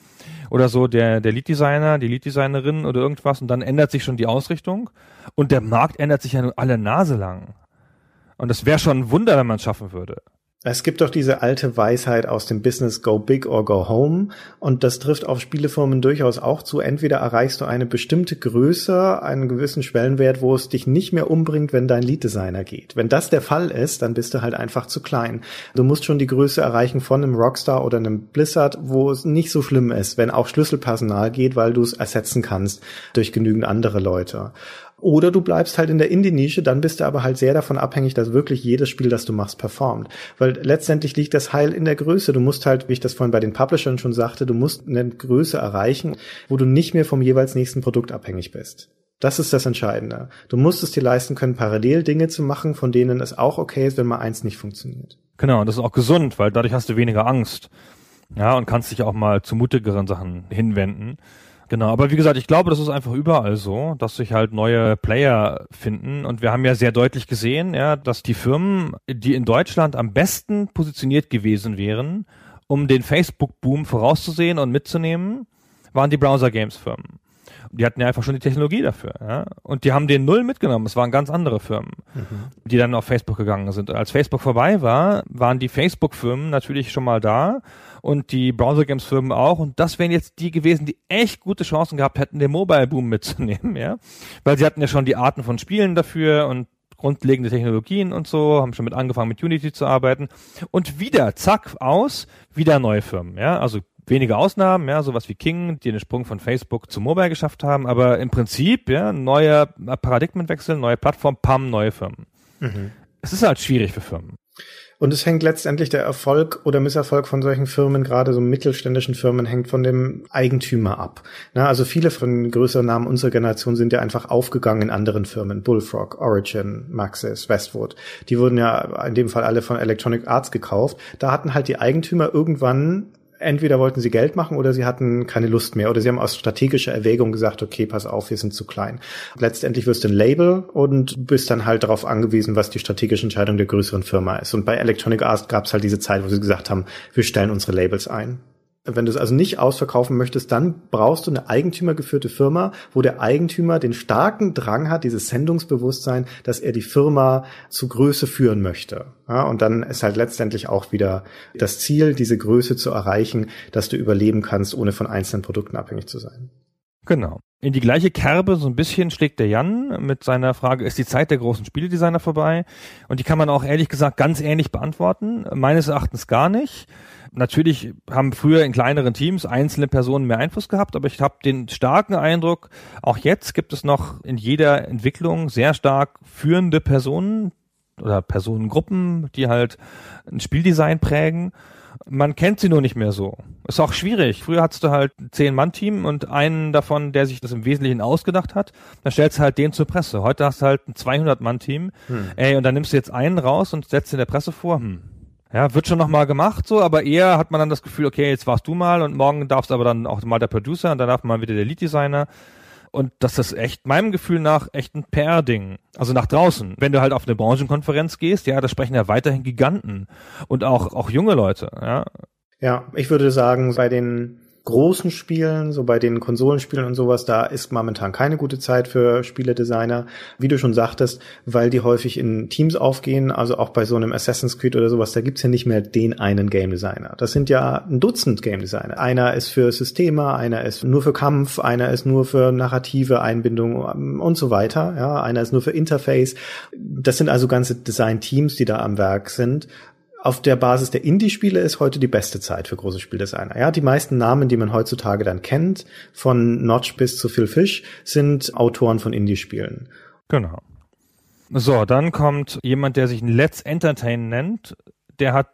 oder so der der Lead Designer, die Lead Designerin oder irgendwas und dann ändert sich schon die Ausrichtung und der Markt ändert sich ja nur alle Nase lang. Und das wäre schon ein Wunder, wenn man es schaffen würde. Es gibt doch diese alte Weisheit aus dem Business Go Big or Go Home und das trifft auf Spielefirmen durchaus auch zu. Entweder erreichst du eine bestimmte Größe, einen gewissen Schwellenwert, wo es dich nicht mehr umbringt, wenn dein Lead Designer geht. Wenn das der Fall ist, dann bist du halt einfach zu klein. Du musst schon die Größe erreichen von einem Rockstar oder einem Blizzard, wo es nicht so schlimm ist, wenn auch Schlüsselpersonal geht, weil du es ersetzen kannst durch genügend andere Leute. Oder du bleibst halt in der Indie-Nische, dann bist du aber halt sehr davon abhängig, dass wirklich jedes Spiel, das du machst, performt. Weil letztendlich liegt das Heil in der Größe. Du musst halt, wie ich das vorhin bei den Publishern schon sagte, du musst eine Größe erreichen, wo du nicht mehr vom jeweils nächsten Produkt abhängig bist. Das ist das Entscheidende. Du musst es dir leisten können, parallel Dinge zu machen, von denen es auch okay ist, wenn mal eins nicht funktioniert. Genau, und das ist auch gesund, weil dadurch hast du weniger Angst. Ja, und kannst dich auch mal zu mutigeren Sachen hinwenden. Genau, aber wie gesagt, ich glaube, das ist einfach überall so, dass sich halt neue Player finden. Und wir haben ja sehr deutlich gesehen, ja, dass die Firmen, die in Deutschland am besten positioniert gewesen wären, um den Facebook-Boom vorauszusehen und mitzunehmen, waren die Browser-Games-Firmen. Die hatten ja einfach schon die Technologie dafür. Ja? Und die haben den null mitgenommen. Es waren ganz andere Firmen, mhm. die dann auf Facebook gegangen sind. Als Facebook vorbei war, waren die Facebook-Firmen natürlich schon mal da und die Browser-Games-Firmen auch. Und das wären jetzt die gewesen, die echt gute Chancen gehabt hätten, den Mobile-Boom mitzunehmen, ja. Weil sie hatten ja schon die Arten von Spielen dafür und grundlegende Technologien und so, haben schon mit angefangen mit Unity zu arbeiten und wieder, zack, aus, wieder neue Firmen, ja, also wenige Ausnahmen, ja, sowas wie King, die den Sprung von Facebook zu Mobile geschafft haben, aber im Prinzip, ja, neuer Paradigmenwechsel, neue Plattform, PAM, neue Firmen. Mhm. Es ist halt schwierig für Firmen. Und es hängt letztendlich der Erfolg oder Misserfolg von solchen Firmen, gerade so mittelständischen Firmen, hängt von dem Eigentümer ab. Na, also viele von größeren Namen unserer Generation sind ja einfach aufgegangen in anderen Firmen. Bullfrog, Origin, Maxis, Westwood. Die wurden ja in dem Fall alle von Electronic Arts gekauft. Da hatten halt die Eigentümer irgendwann entweder wollten sie Geld machen oder sie hatten keine Lust mehr oder sie haben aus strategischer Erwägung gesagt, okay, pass auf, wir sind zu klein. Letztendlich wirst du ein Label und bist dann halt darauf angewiesen, was die strategische Entscheidung der größeren Firma ist. Und bei Electronic Arts gab es halt diese Zeit, wo sie gesagt haben, wir stellen unsere Labels ein. Wenn du es also nicht ausverkaufen möchtest, dann brauchst du eine eigentümergeführte Firma, wo der Eigentümer den starken Drang hat, dieses Sendungsbewusstsein, dass er die Firma zu Größe führen möchte. Ja, und dann ist halt letztendlich auch wieder das Ziel, diese Größe zu erreichen, dass du überleben kannst, ohne von einzelnen Produkten abhängig zu sein. Genau. In die gleiche Kerbe so ein bisschen schlägt der Jan mit seiner Frage, ist die Zeit der großen Spieledesigner vorbei? Und die kann man auch ehrlich gesagt ganz ähnlich beantworten. Meines Erachtens gar nicht. Natürlich haben früher in kleineren Teams einzelne Personen mehr Einfluss gehabt, aber ich habe den starken Eindruck, auch jetzt gibt es noch in jeder Entwicklung sehr stark führende Personen, oder Personengruppen, die halt ein Spieldesign prägen. Man kennt sie nur nicht mehr so. Ist auch schwierig. Früher hattest du halt ein Zehn-Mann-Team und einen davon, der sich das im Wesentlichen ausgedacht hat. Dann stellst du halt den zur Presse. Heute hast du halt ein 200-Mann-Team. Hm. Ey, und dann nimmst du jetzt einen raus und setzt in der Presse vor. Hm. Ja, wird schon nochmal gemacht so, aber eher hat man dann das Gefühl, okay, jetzt warst du mal und morgen darfst aber dann auch mal der Producer und dann darf mal wieder der Lead-Designer. Und das ist echt, meinem Gefühl nach, echt ein PR-Ding. Also nach draußen. Wenn du halt auf eine Branchenkonferenz gehst, ja, da sprechen ja weiterhin Giganten. Und auch, auch junge Leute, ja. Ja, ich würde sagen, bei den großen Spielen, so bei den Konsolenspielen und sowas, da ist momentan keine gute Zeit für Spieledesigner, wie du schon sagtest, weil die häufig in Teams aufgehen, also auch bei so einem Assassin's Creed oder sowas, da gibt's ja nicht mehr den einen Game Designer. Das sind ja ein Dutzend Game Designer. Einer ist für Systeme, einer ist nur für Kampf, einer ist nur für narrative Einbindung ähm, und so weiter, ja, einer ist nur für Interface. Das sind also ganze Design-Teams, die da am Werk sind auf der Basis der Indie-Spiele ist heute die beste Zeit für große Spieldesigner. Ja, die meisten Namen, die man heutzutage dann kennt, von Notch bis zu Phil Fish, sind Autoren von Indie-Spielen. Genau. So, dann kommt jemand, der sich Let's Entertain nennt, der hat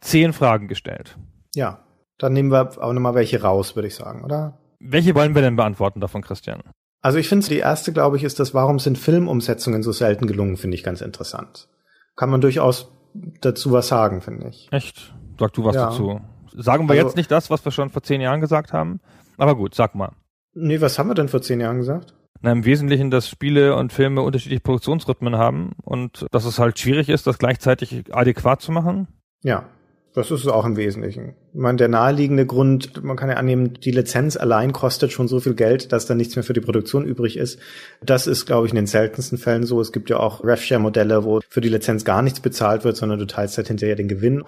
zehn Fragen gestellt. Ja, dann nehmen wir auch nochmal welche raus, würde ich sagen, oder? Welche wollen wir denn beantworten davon, Christian? Also ich finde, die erste, glaube ich, ist das, warum sind Filmumsetzungen so selten gelungen, finde ich ganz interessant. Kann man durchaus dazu was sagen, finde ich. Echt? Sag du was ja. dazu. Sagen wir also, jetzt nicht das, was wir schon vor zehn Jahren gesagt haben? Aber gut, sag mal. Nee, was haben wir denn vor zehn Jahren gesagt? Na, im Wesentlichen, dass Spiele und Filme unterschiedliche Produktionsrhythmen haben und dass es halt schwierig ist, das gleichzeitig adäquat zu machen. Ja, das ist es auch im Wesentlichen. Ich meine, der naheliegende Grund, man kann ja annehmen, die Lizenz allein kostet schon so viel Geld, dass da nichts mehr für die Produktion übrig ist. Das ist, glaube ich, in den seltensten Fällen so. Es gibt ja auch RefShare-Modelle, wo für die Lizenz gar nichts bezahlt wird, sondern du teilst halt hinterher den Gewinn.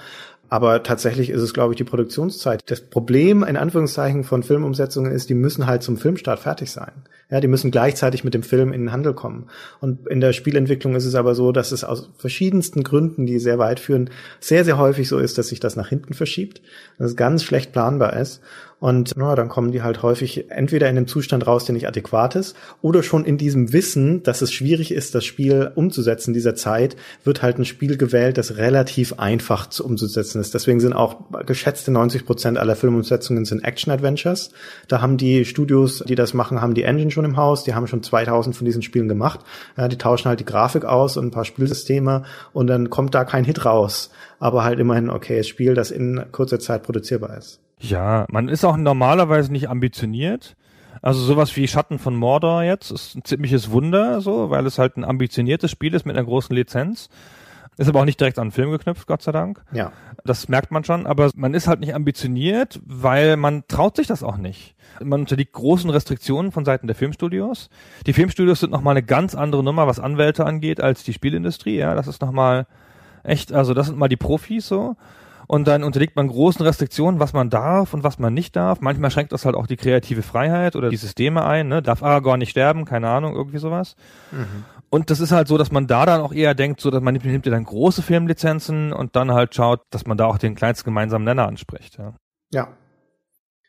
Aber tatsächlich ist es, glaube ich, die Produktionszeit. Das Problem, in Anführungszeichen, von Filmumsetzungen ist, die müssen halt zum Filmstart fertig sein. Ja, die müssen gleichzeitig mit dem Film in den Handel kommen. Und in der Spielentwicklung ist es aber so, dass es aus verschiedensten Gründen, die sehr weit führen, sehr, sehr häufig so ist, dass sich das nach hinten verschiebt, dass es ganz schlecht planbar ist. Und na, dann kommen die halt häufig entweder in einem Zustand raus, der nicht adäquat ist, oder schon in diesem Wissen, dass es schwierig ist, das Spiel umzusetzen dieser Zeit, wird halt ein Spiel gewählt, das relativ einfach zu umzusetzen ist. Deswegen sind auch geschätzte 90 Prozent aller Filmumsetzungen sind Action-Adventures. Da haben die Studios, die das machen, haben die Engine schon im Haus, die haben schon 2000 von diesen Spielen gemacht. Ja, die tauschen halt die Grafik aus und ein paar Spielsysteme und dann kommt da kein Hit raus. Aber halt immerhin okayes Spiel, das in kurzer Zeit produzierbar ist. Ja, man ist auch normalerweise nicht ambitioniert. Also sowas wie Schatten von Mordor jetzt ist ein ziemliches Wunder, so, weil es halt ein ambitioniertes Spiel ist mit einer großen Lizenz. Ist aber auch nicht direkt an den Film geknüpft, Gott sei Dank. Ja. Das merkt man schon, aber man ist halt nicht ambitioniert, weil man traut sich das auch nicht. Man unterliegt großen Restriktionen von Seiten der Filmstudios. Die Filmstudios sind nochmal eine ganz andere Nummer, was Anwälte angeht, als die Spielindustrie, ja. Das ist nochmal echt, also das sind mal die Profis so und dann unterliegt man großen Restriktionen, was man darf und was man nicht darf. Manchmal schränkt das halt auch die kreative Freiheit oder die Systeme ein. Ne? Darf Aragorn nicht sterben? Keine Ahnung, irgendwie sowas. Mhm. Und das ist halt so, dass man da dann auch eher denkt, so dass man nimmt, nimmt ja dann große Filmlizenzen und dann halt schaut, dass man da auch den kleinsten gemeinsamen Nenner anspricht. Ja. ja.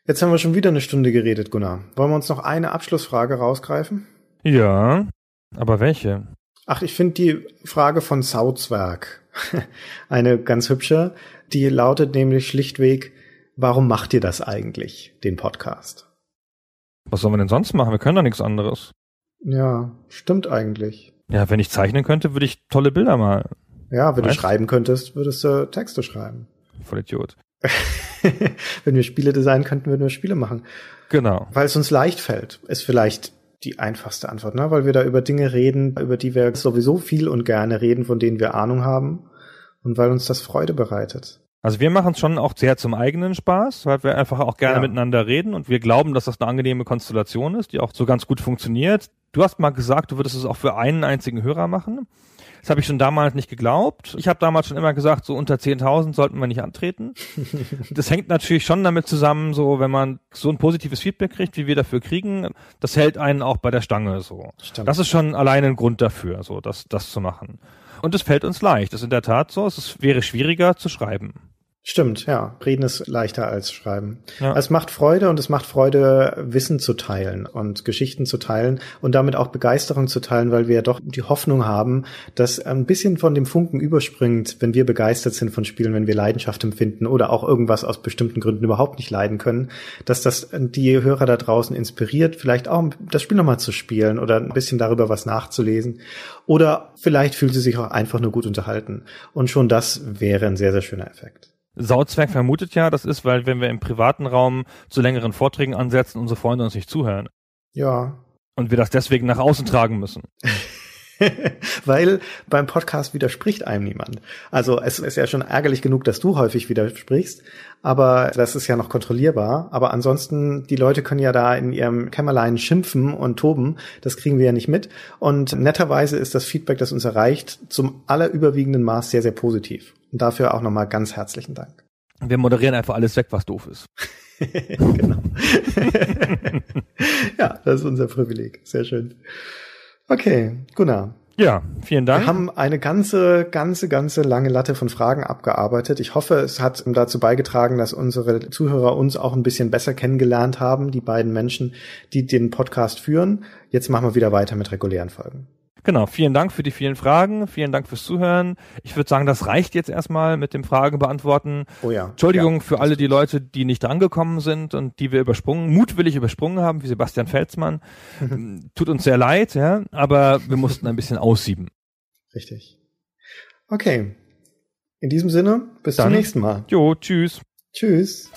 Jetzt haben wir schon wieder eine Stunde geredet, Gunnar. Wollen wir uns noch eine Abschlussfrage rausgreifen? Ja, aber welche? Ach, ich finde die Frage von Sauzwerk eine ganz hübsche. Die lautet nämlich schlichtweg, warum macht ihr das eigentlich, den Podcast? Was sollen wir denn sonst machen? Wir können doch nichts anderes. Ja, stimmt eigentlich. Ja, wenn ich zeichnen könnte, würde ich tolle Bilder malen. Ja, wenn weißt? du schreiben könntest, würdest du Texte schreiben. Voll Idiot. wenn wir Spiele designen könnten, würden wir Spiele machen. Genau. Weil es uns leicht fällt, ist vielleicht die einfachste Antwort, ne? weil wir da über Dinge reden, über die wir sowieso viel und gerne reden, von denen wir Ahnung haben und weil uns das Freude bereitet. Also wir machen es schon auch sehr zum eigenen Spaß, weil wir einfach auch gerne ja. miteinander reden und wir glauben, dass das eine angenehme Konstellation ist, die auch so ganz gut funktioniert. Du hast mal gesagt, du würdest es auch für einen einzigen Hörer machen. Das habe ich schon damals nicht geglaubt. Ich habe damals schon immer gesagt, so unter 10.000 sollten wir nicht antreten. das hängt natürlich schon damit zusammen, so wenn man so ein positives Feedback kriegt, wie wir dafür kriegen, das hält einen auch bei der Stange so. Stimmt. Das ist schon alleine ein Grund dafür, so das, das zu machen. Und es fällt uns leicht. Das ist in der Tat so. Es wäre schwieriger zu schreiben. Stimmt, ja. Reden ist leichter als schreiben. Ja. Es macht Freude und es macht Freude, Wissen zu teilen und Geschichten zu teilen und damit auch Begeisterung zu teilen, weil wir ja doch die Hoffnung haben, dass ein bisschen von dem Funken überspringt, wenn wir begeistert sind von Spielen, wenn wir Leidenschaft empfinden oder auch irgendwas aus bestimmten Gründen überhaupt nicht leiden können, dass das die Hörer da draußen inspiriert, vielleicht auch das Spiel nochmal zu spielen oder ein bisschen darüber was nachzulesen. Oder vielleicht fühlt sie sich auch einfach nur gut unterhalten. Und schon das wäre ein sehr, sehr schöner Effekt. Sauzwerg vermutet ja, das ist, weil wenn wir im privaten Raum zu längeren Vorträgen ansetzen, unsere Freunde uns nicht zuhören. Ja. Und wir das deswegen nach außen tragen müssen. weil beim Podcast widerspricht einem niemand. Also es ist ja schon ärgerlich genug, dass du häufig widersprichst, aber das ist ja noch kontrollierbar. Aber ansonsten, die Leute können ja da in ihrem Kämmerlein schimpfen und toben. Das kriegen wir ja nicht mit. Und netterweise ist das Feedback, das uns erreicht, zum allerüberwiegenden Maß sehr, sehr positiv. Und dafür auch nochmal ganz herzlichen Dank. Wir moderieren einfach alles weg, was doof ist. genau. ja, das ist unser Privileg. Sehr schön. Okay, Gunnar. Ja, vielen Dank. Wir haben eine ganze, ganze, ganze lange Latte von Fragen abgearbeitet. Ich hoffe, es hat dazu beigetragen, dass unsere Zuhörer uns auch ein bisschen besser kennengelernt haben, die beiden Menschen, die den Podcast führen. Jetzt machen wir wieder weiter mit regulären Folgen. Genau, vielen Dank für die vielen Fragen, vielen Dank fürs Zuhören. Ich würde sagen, das reicht jetzt erstmal mit dem Fragen beantworten. Oh ja. Entschuldigung ja, für alle die Leute, die nicht drangekommen sind und die wir übersprungen, mutwillig übersprungen haben, wie Sebastian Felsmann. Tut uns sehr leid, ja, aber wir mussten ein bisschen aussieben. Richtig. Okay. In diesem Sinne, bis Dann, zum nächsten Mal. Jo, tschüss. Tschüss.